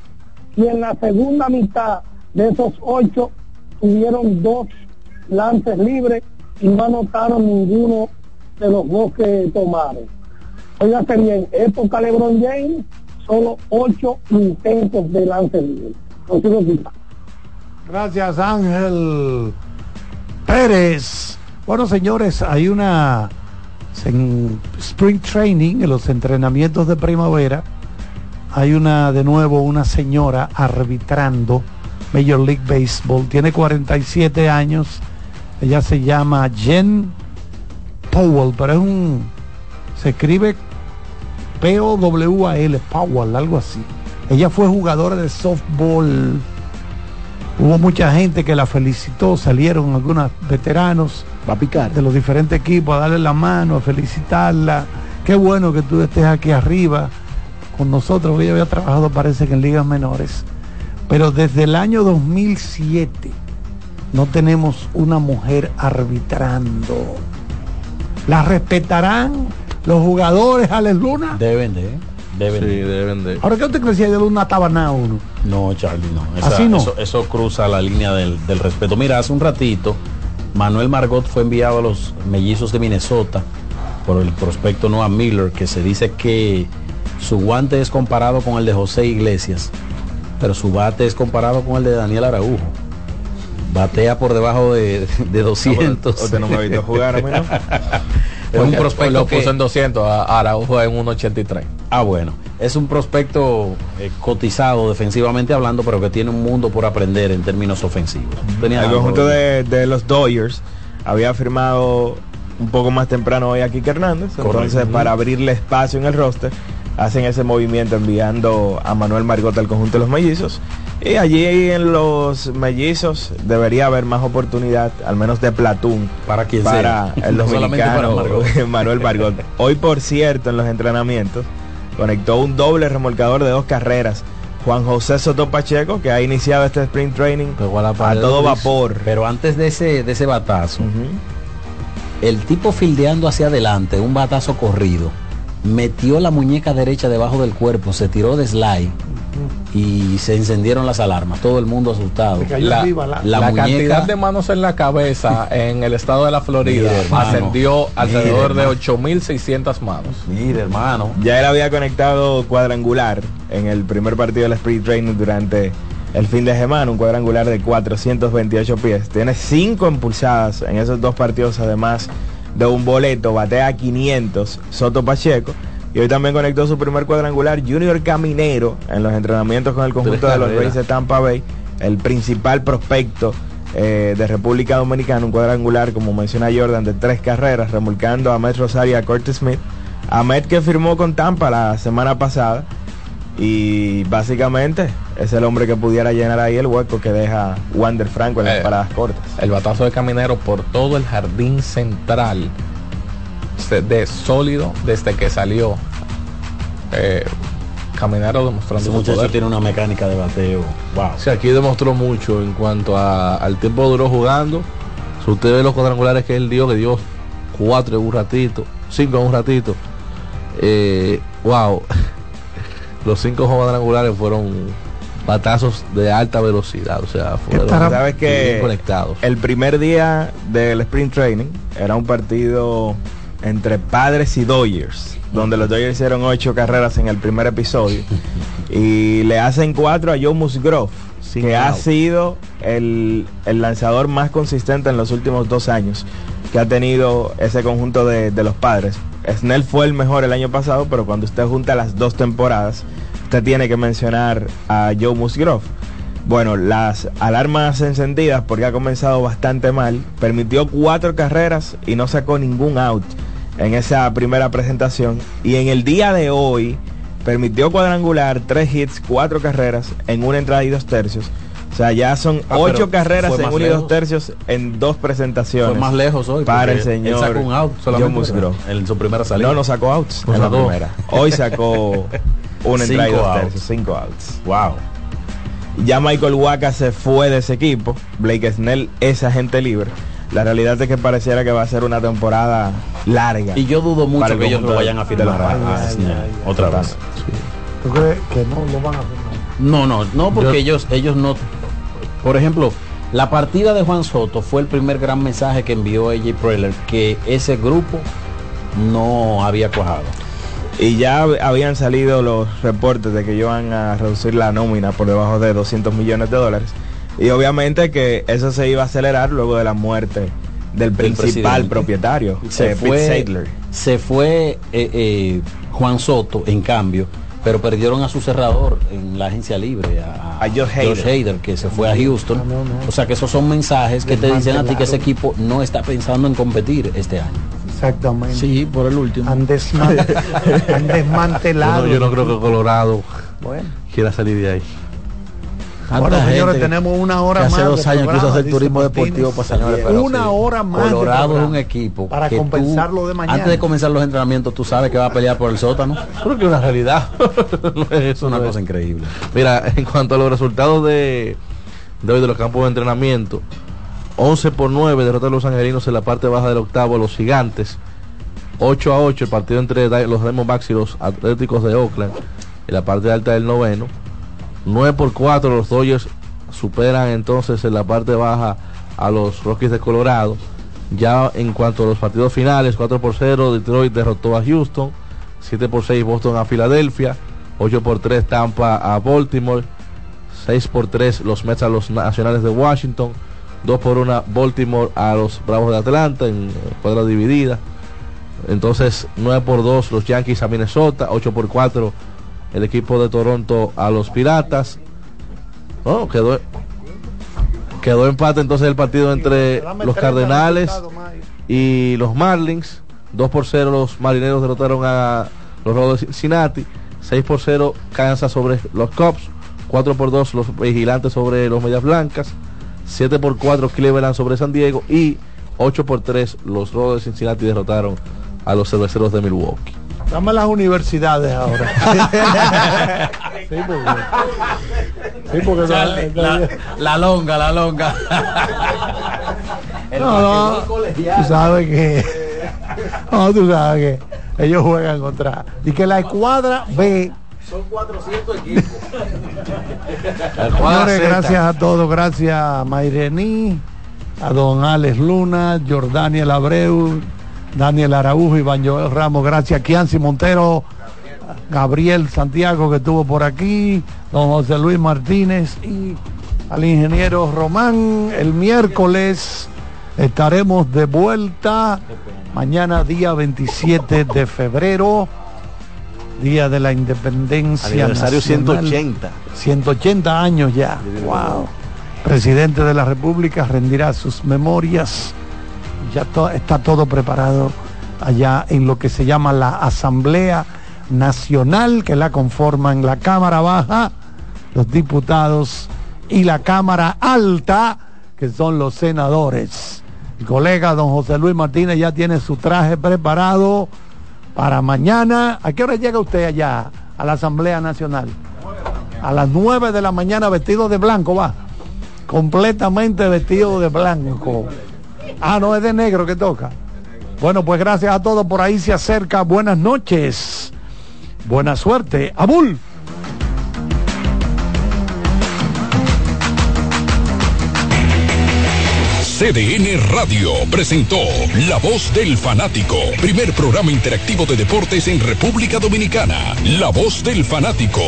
Y en la segunda mitad de esos ocho tuvieron dos lances libres y no anotaron ninguno de los dos que tomaron. Óigase bien, época LeBron James, solo ocho intentos de lance libre. Consigo quitar. Gracias Ángel Pérez. Bueno señores, hay una en Spring Training, en los entrenamientos de primavera, hay una de nuevo una señora arbitrando Major League Baseball. Tiene 47 años. Ella se llama Jen Powell, pero es un se escribe P-O-W-A-L, Powell, algo así. Ella fue jugadora de softball. Hubo mucha gente que la felicitó, salieron algunos veteranos Va a picar. de los diferentes equipos a darle la mano, a felicitarla. Qué bueno que tú estés aquí arriba con nosotros. Ella había trabajado, parece que en ligas menores. Pero desde el año 2007 no tenemos una mujer arbitrando. ¿La respetarán los jugadores, Alex Luna? Deben de, deben Sí, de. deben de. Ahora, ¿qué usted decía de Luna Tabaná uno? No, Charlie, no. Esa- Así no. Eso, eso cruza la línea del, del respeto. Mira, hace un ratito, Manuel Margot fue enviado a los mellizos de Minnesota por el prospecto Noah Miller, que se dice que su guante es comparado con el de José Iglesias, pero su bate es comparado con el de Daniel Araujo. Batea por debajo de, de 200. Usted no me ha visto jugar a mí, ¿no? es un prospecto lo que- puso en 200, a Araujo en 1.83. Ah, bueno. Es un prospecto eh, cotizado defensivamente hablando, pero que tiene un mundo por aprender en términos ofensivos. Tenía El conjunto de, de los Dodgers había firmado un poco más temprano hoy a Kike Hernández. Entonces, para abrirle espacio en el roster, hacen ese movimiento enviando a Manuel Margot al conjunto de los mellizos. Y allí en los mellizos debería haber más oportunidad, al menos de platón, para, quien para sea. el No solamente para dominicano. Manuel Margot. Hoy, por cierto, en los entrenamientos, conectó un doble remolcador de dos carreras. Juan José Soto Pacheco, que ha iniciado este sprint training a todo vapor. Pero antes de ese, de ese batazo, el tipo fildeando hacia adelante, un batazo corrido, metió la muñeca derecha debajo del cuerpo, se tiró de slide y se encendieron las alarmas. Todo el mundo asustado. La, la cantidad de manos en la cabeza en el estado de la Florida Mira, ascendió alrededor Mira, de 8.600 manos. Mira, hermano. Ya él había conectado cuadrangular en el primer partido del sprint training durante el fin de semana, un cuadrangular de 428 pies. Tiene cinco impulsadas en esos dos partidos, además de un boleto, batea 500 Soto Pacheco. Y hoy también conectó su primer cuadrangular Junior Caminero en los entrenamientos con el conjunto de los. Rays de Tampa Bay, el principal prospecto eh, de República Dominicana, un cuadrangular, como menciona Jordan, de tres carreras, remolcando a Met Rosario y a Curtis Smith. Ahmed que firmó con Tampa la semana pasada y básicamente es el hombre que pudiera llenar ahí el hueco que deja Wander Franco en las Eh, paradas cortas. El batazo de Caminero por todo el jardín central de sólido desde que salió. Eh, Caminero demostrando Ese muchacho poder. tiene una mecánica de bateo. Wow. Sí, aquí demostró mucho en cuanto a- al tiempo duró jugando. Si usted ve los cuadrangulares que él dio, que dio cuatro en un ratito, cinco en un ratito. Eh, wow. Los cinco cuadrangulares fueron batazos de alta velocidad. O sea, fueron Sabes que bien conectados. el primer día del sprint training era un partido entre padres y Dodgers, donde los Dodgers hicieron ocho carreras en el primer episodio y le hacen cuatro a Joe Musgrove, que ha sido el, el lanzador más consistente en los últimos dos años que ha tenido ese conjunto de, de los padres. Snell fue el mejor el año pasado, pero cuando usted junta las dos temporadas, usted tiene que mencionar a Joe Musgrove. Bueno, las alarmas encendidas porque ha comenzado bastante mal. Permitió cuatro carreras y no sacó ningún out en esa primera presentación. Y en el día de hoy permitió cuadrangular, tres hits, cuatro carreras en una entrada y dos tercios. O sea, ya son Ah, ocho carreras en una y dos tercios en dos presentaciones. Fue más lejos hoy. Para el señor Él sacó un out solamente en su primera salida. No, no sacó outs No en la primera. Hoy sacó una entrada y dos outs. tercios, cinco outs. Wow. Ya Michael Waka se fue de ese equipo. Blake Snell es agente libre. La realidad es que pareciera que va a ser una temporada larga. Y yo dudo mucho que ellos lo vayan a firmar. Otra vez. ¿Tú crees que no lo van a hacer? No, no, no, porque Yo- ellos, ellos no. Por ejemplo, la partida de Juan Soto fue el primer gran mensaje que envió AJ Preller, que ese grupo no había cuajado. Y ya hab- habían salido los reportes de que ellos van a reducir la nómina por debajo de 200 millones de dólares. Y obviamente que eso se iba a acelerar luego de la muerte del principal propietario, Se eh, Pete fue, Seidler. se fue eh, eh, Juan Soto, en cambio, pero perdieron a su cerrador en la agencia libre, a, A Josh Hader. Hader, que se fue a Houston. O sea que esos son mensajes que te dicen a ti que ese equipo no está pensando en competir este año. Exactamente. Sí, por el último. Han, desman- han Yo desmantelado. no, yo no creo que Colorado Bueno. quiera salir de ahí. Bueno, señores, tenemos una hora que hace más dos años quiso hacer turismo Martínez. deportivo para Señores, pero una sí, hora más Colorado es un equipo para que tú, de mañana. Antes de comenzar los entrenamientos, tú sabes que va a pelear por el sótano. Creo que es una realidad. No es una no es. cosa increíble. Mira, en cuanto a los resultados de, de hoy de los campos de entrenamiento, 11 por 9 derrota a los angelinos en la parte baja del octavo los gigantes. 8 a 8 el partido entre los Diamondbacks y los Atléticos de Oakland en la parte alta del noveno. 9 por 4 los Dodgers superan entonces en la parte baja a los Rockies de Colorado. Ya en cuanto a los partidos finales, 4 por 0 Detroit derrotó a Houston, 7 por 6 Boston a Filadelfia, 8 por 3 Tampa a Baltimore, 6 por 3 los Mets a los Nacionales de Washington, 2 por 1 Baltimore a los Bravos de Atlanta en eh, cuadra dividida. Entonces 9 por 2 los Yankees a Minnesota, 8 por 4 el equipo de Toronto a los Piratas. No, quedó quedó empate entonces el partido entre los Cardenales y los Marlins. 2 por 0 los marineros derrotaron a los Rojos de Cincinnati. 6 por 0 Kansas sobre los Cubs. 4 por 2 los vigilantes sobre los Medias Blancas. 7 por 4 Cleveland sobre San Diego. Y 8 por 3 los Rojos de Cincinnati derrotaron a los cerveceros de Milwaukee. Dame las universidades ahora. sí, porque, sí, porque Charlie, la, la longa, la longa. no, no, tú sabes que no, tú sabes que ellos juegan contra y que la escuadra B son 400 equipos. Señores, gracias a todos, gracias a Mairení, a don Alex Luna, Jordaniel Abreu, Daniel Araújo, Iván Joel Ramos, gracias Kianci Montero, Gabriel Santiago que estuvo por aquí, don José Luis Martínez y al ingeniero Román. El miércoles estaremos de vuelta, mañana día 27 de febrero, día de la independencia. Aniversario nacional. 180. 180 años ya. Wow. Presidente de la República rendirá sus memorias ya está todo preparado allá en lo que se llama la Asamblea Nacional, que la conforman la Cámara Baja, los diputados, y la Cámara Alta, que son los senadores. El colega don José Luis Martínez ya tiene su traje preparado para mañana. ¿A qué hora llega usted allá a la Asamblea Nacional? A las 9 de la mañana vestido de blanco, va. Completamente vestido de blanco. Ah, no, es de negro que toca. Bueno, pues gracias a todos. Por ahí se acerca. Buenas noches. Buena suerte. Abul. CDN Radio presentó La Voz del Fanático, primer programa interactivo de deportes en República Dominicana. La Voz del Fanático.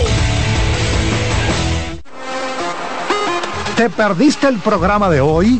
¿Te perdiste el programa de hoy?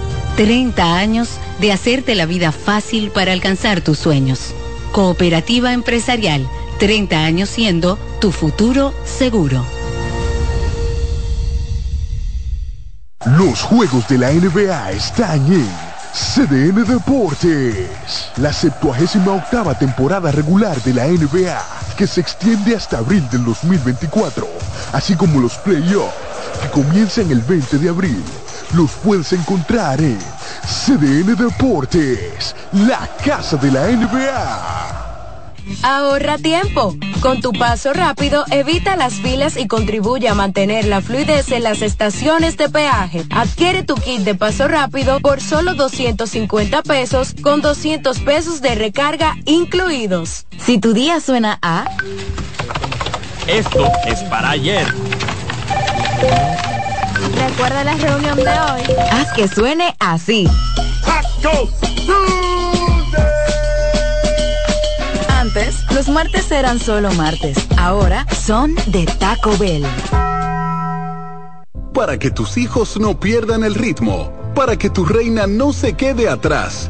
30 años de hacerte la vida fácil para alcanzar tus sueños. Cooperativa Empresarial, 30 años siendo tu futuro seguro. Los juegos de la NBA están en CDN Deportes. La 78 octava temporada regular de la NBA, que se extiende hasta abril del 2024, así como los playoffs, que comienzan el 20 de abril. Los puedes encontrar en CDN Deportes, la casa de la NBA. Ahorra tiempo. Con tu paso rápido, evita las filas y contribuye a mantener la fluidez en las estaciones de peaje. Adquiere tu kit de paso rápido por solo 250 pesos con 200 pesos de recarga incluidos. Si tu día suena a... Esto es para ayer. Recuerda la reunión de hoy. Haz que suene así. Antes, los martes eran solo martes. Ahora son de Taco Bell. Para que tus hijos no pierdan el ritmo, para que tu reina no se quede atrás,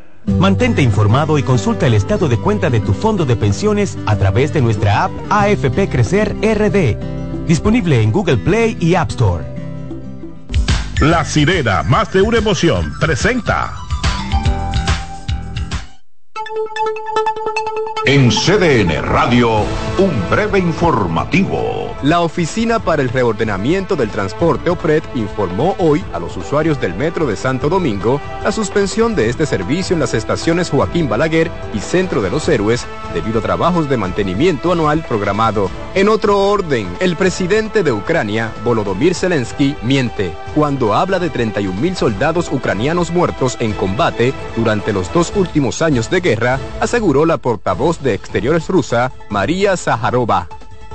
Mantente informado y consulta el estado de cuenta de tu fondo de pensiones a través de nuestra app AFP Crecer RD, disponible en Google Play y App Store. La sirena, más de una emoción, presenta. En CDN Radio, un breve informativo. La Oficina para el Reordenamiento del Transporte OPRED informó hoy a los usuarios del Metro de Santo Domingo la suspensión de este servicio en las estaciones Joaquín Balaguer y Centro de los Héroes debido a trabajos de mantenimiento anual programado. En otro orden, el presidente de Ucrania, Volodymyr Zelensky, miente cuando habla de 31 mil soldados ucranianos muertos en combate durante los dos últimos años de guerra, aseguró la portavoz de Exteriores rusa, María Zaharova.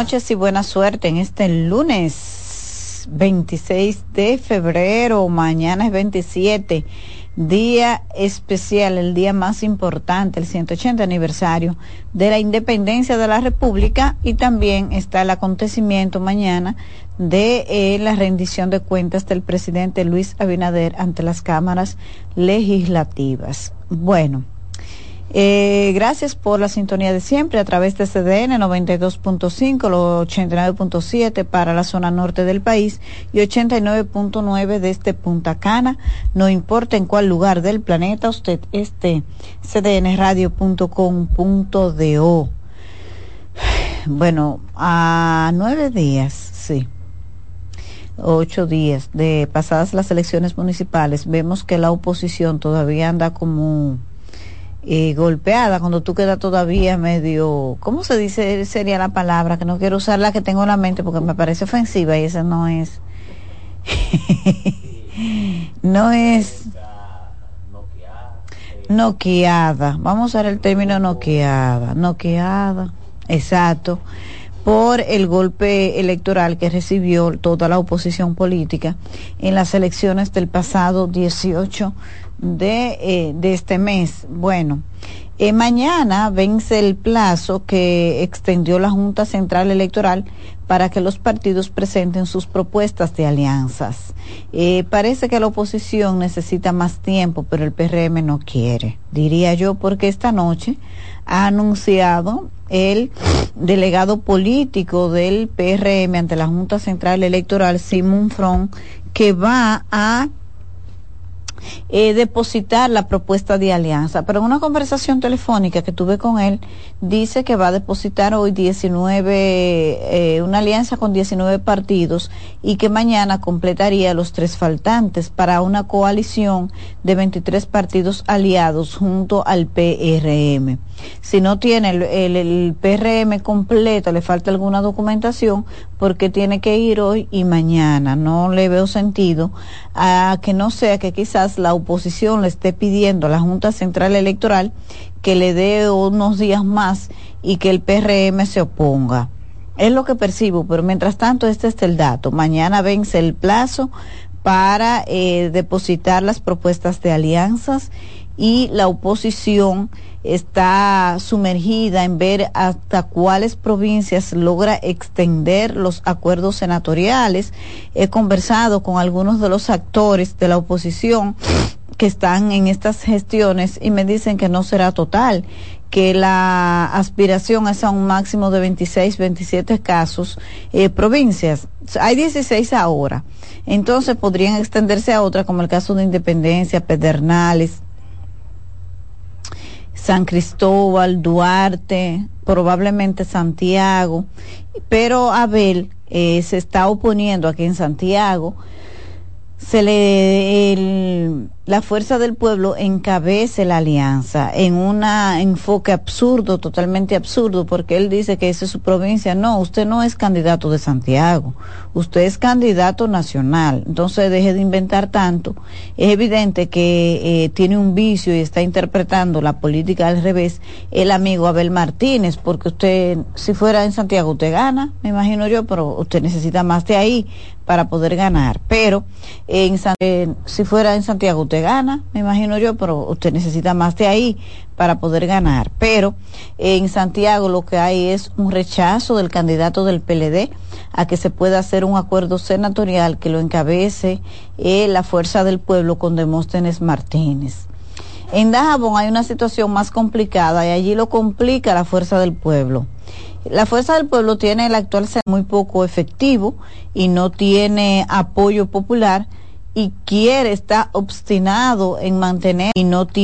Noches y buena suerte en este lunes 26 de febrero. Mañana es 27, día especial, el día más importante, el 180 aniversario de la independencia de la República y también está el acontecimiento mañana de eh, la rendición de cuentas del presidente Luis Abinader ante las cámaras legislativas. Bueno. Eh, gracias por la sintonía de siempre a través de CDN 92.5, los 89.7 para la zona norte del país y 89.9 desde Punta Cana. No importa en cuál lugar del planeta usted esté, cdnradio.com.do. Bueno, a nueve días, sí ocho días de pasadas las elecciones municipales, vemos que la oposición todavía anda como eh, golpeada, cuando tú quedas todavía medio, ¿cómo se dice? Sería la palabra, que no quiero usar la que tengo en la mente porque me parece ofensiva y esa no es. no es. Noqueada. Vamos a usar el término noqueada. Noqueada. Exacto. Por el golpe electoral que recibió toda la oposición política en las elecciones del pasado 18 de, eh, de este mes. Bueno, eh, mañana vence el plazo que extendió la Junta Central Electoral para que los partidos presenten sus propuestas de alianzas. Eh, parece que la oposición necesita más tiempo, pero el PRM no quiere, diría yo, porque esta noche ha anunciado el delegado político del PRM ante la Junta Central Electoral, Simón Front, que va a eh, depositar la propuesta de alianza. Pero en una conversación telefónica que tuve con él, dice que va a depositar hoy 19, eh, una alianza con 19 partidos y que mañana completaría los tres faltantes para una coalición de 23 partidos aliados junto al PRM. Si no tiene el, PRM completo, le falta alguna documentación porque tiene que ir hoy y mañana. No le veo sentido a que no sea que quizás la oposición le esté pidiendo a la Junta Central Electoral que le dé unos días más y que el PRM se oponga. Es lo que percibo, pero mientras tanto este es el dato. Mañana vence el plazo para eh, depositar las propuestas de alianzas y la oposición está sumergida en ver hasta cuáles provincias logra extender los acuerdos senatoriales. He conversado con algunos de los actores de la oposición que están en estas gestiones y me dicen que no será total, que la aspiración es a un máximo de 26, 27 casos, eh, provincias. Hay 16 ahora. Entonces podrían extenderse a otras, como el caso de Independencia, Pedernales, San Cristóbal, Duarte, probablemente Santiago, pero Abel eh, se está oponiendo aquí en Santiago. Se le el, la fuerza del pueblo encabece la alianza en un enfoque absurdo, totalmente absurdo, porque él dice que esa es su provincia. No, usted no es candidato de Santiago, usted es candidato nacional. Entonces deje de inventar tanto. Es evidente que eh, tiene un vicio y está interpretando la política al revés el amigo Abel Martínez, porque usted, si fuera en Santiago, usted gana, me imagino yo, pero usted necesita más de ahí para poder ganar. Pero en si fuera en Santiago, usted gana, me imagino yo, pero usted necesita más de ahí para poder ganar. Pero en Santiago lo que hay es un rechazo del candidato del PLD a que se pueda hacer un acuerdo senatorial que lo encabece eh, la fuerza del pueblo con Demóstenes Martínez. En Dajabón hay una situación más complicada y allí lo complica la fuerza del pueblo. La fuerza del pueblo tiene el actual muy poco efectivo y no tiene apoyo popular y quiere, está obstinado en mantener y no tiene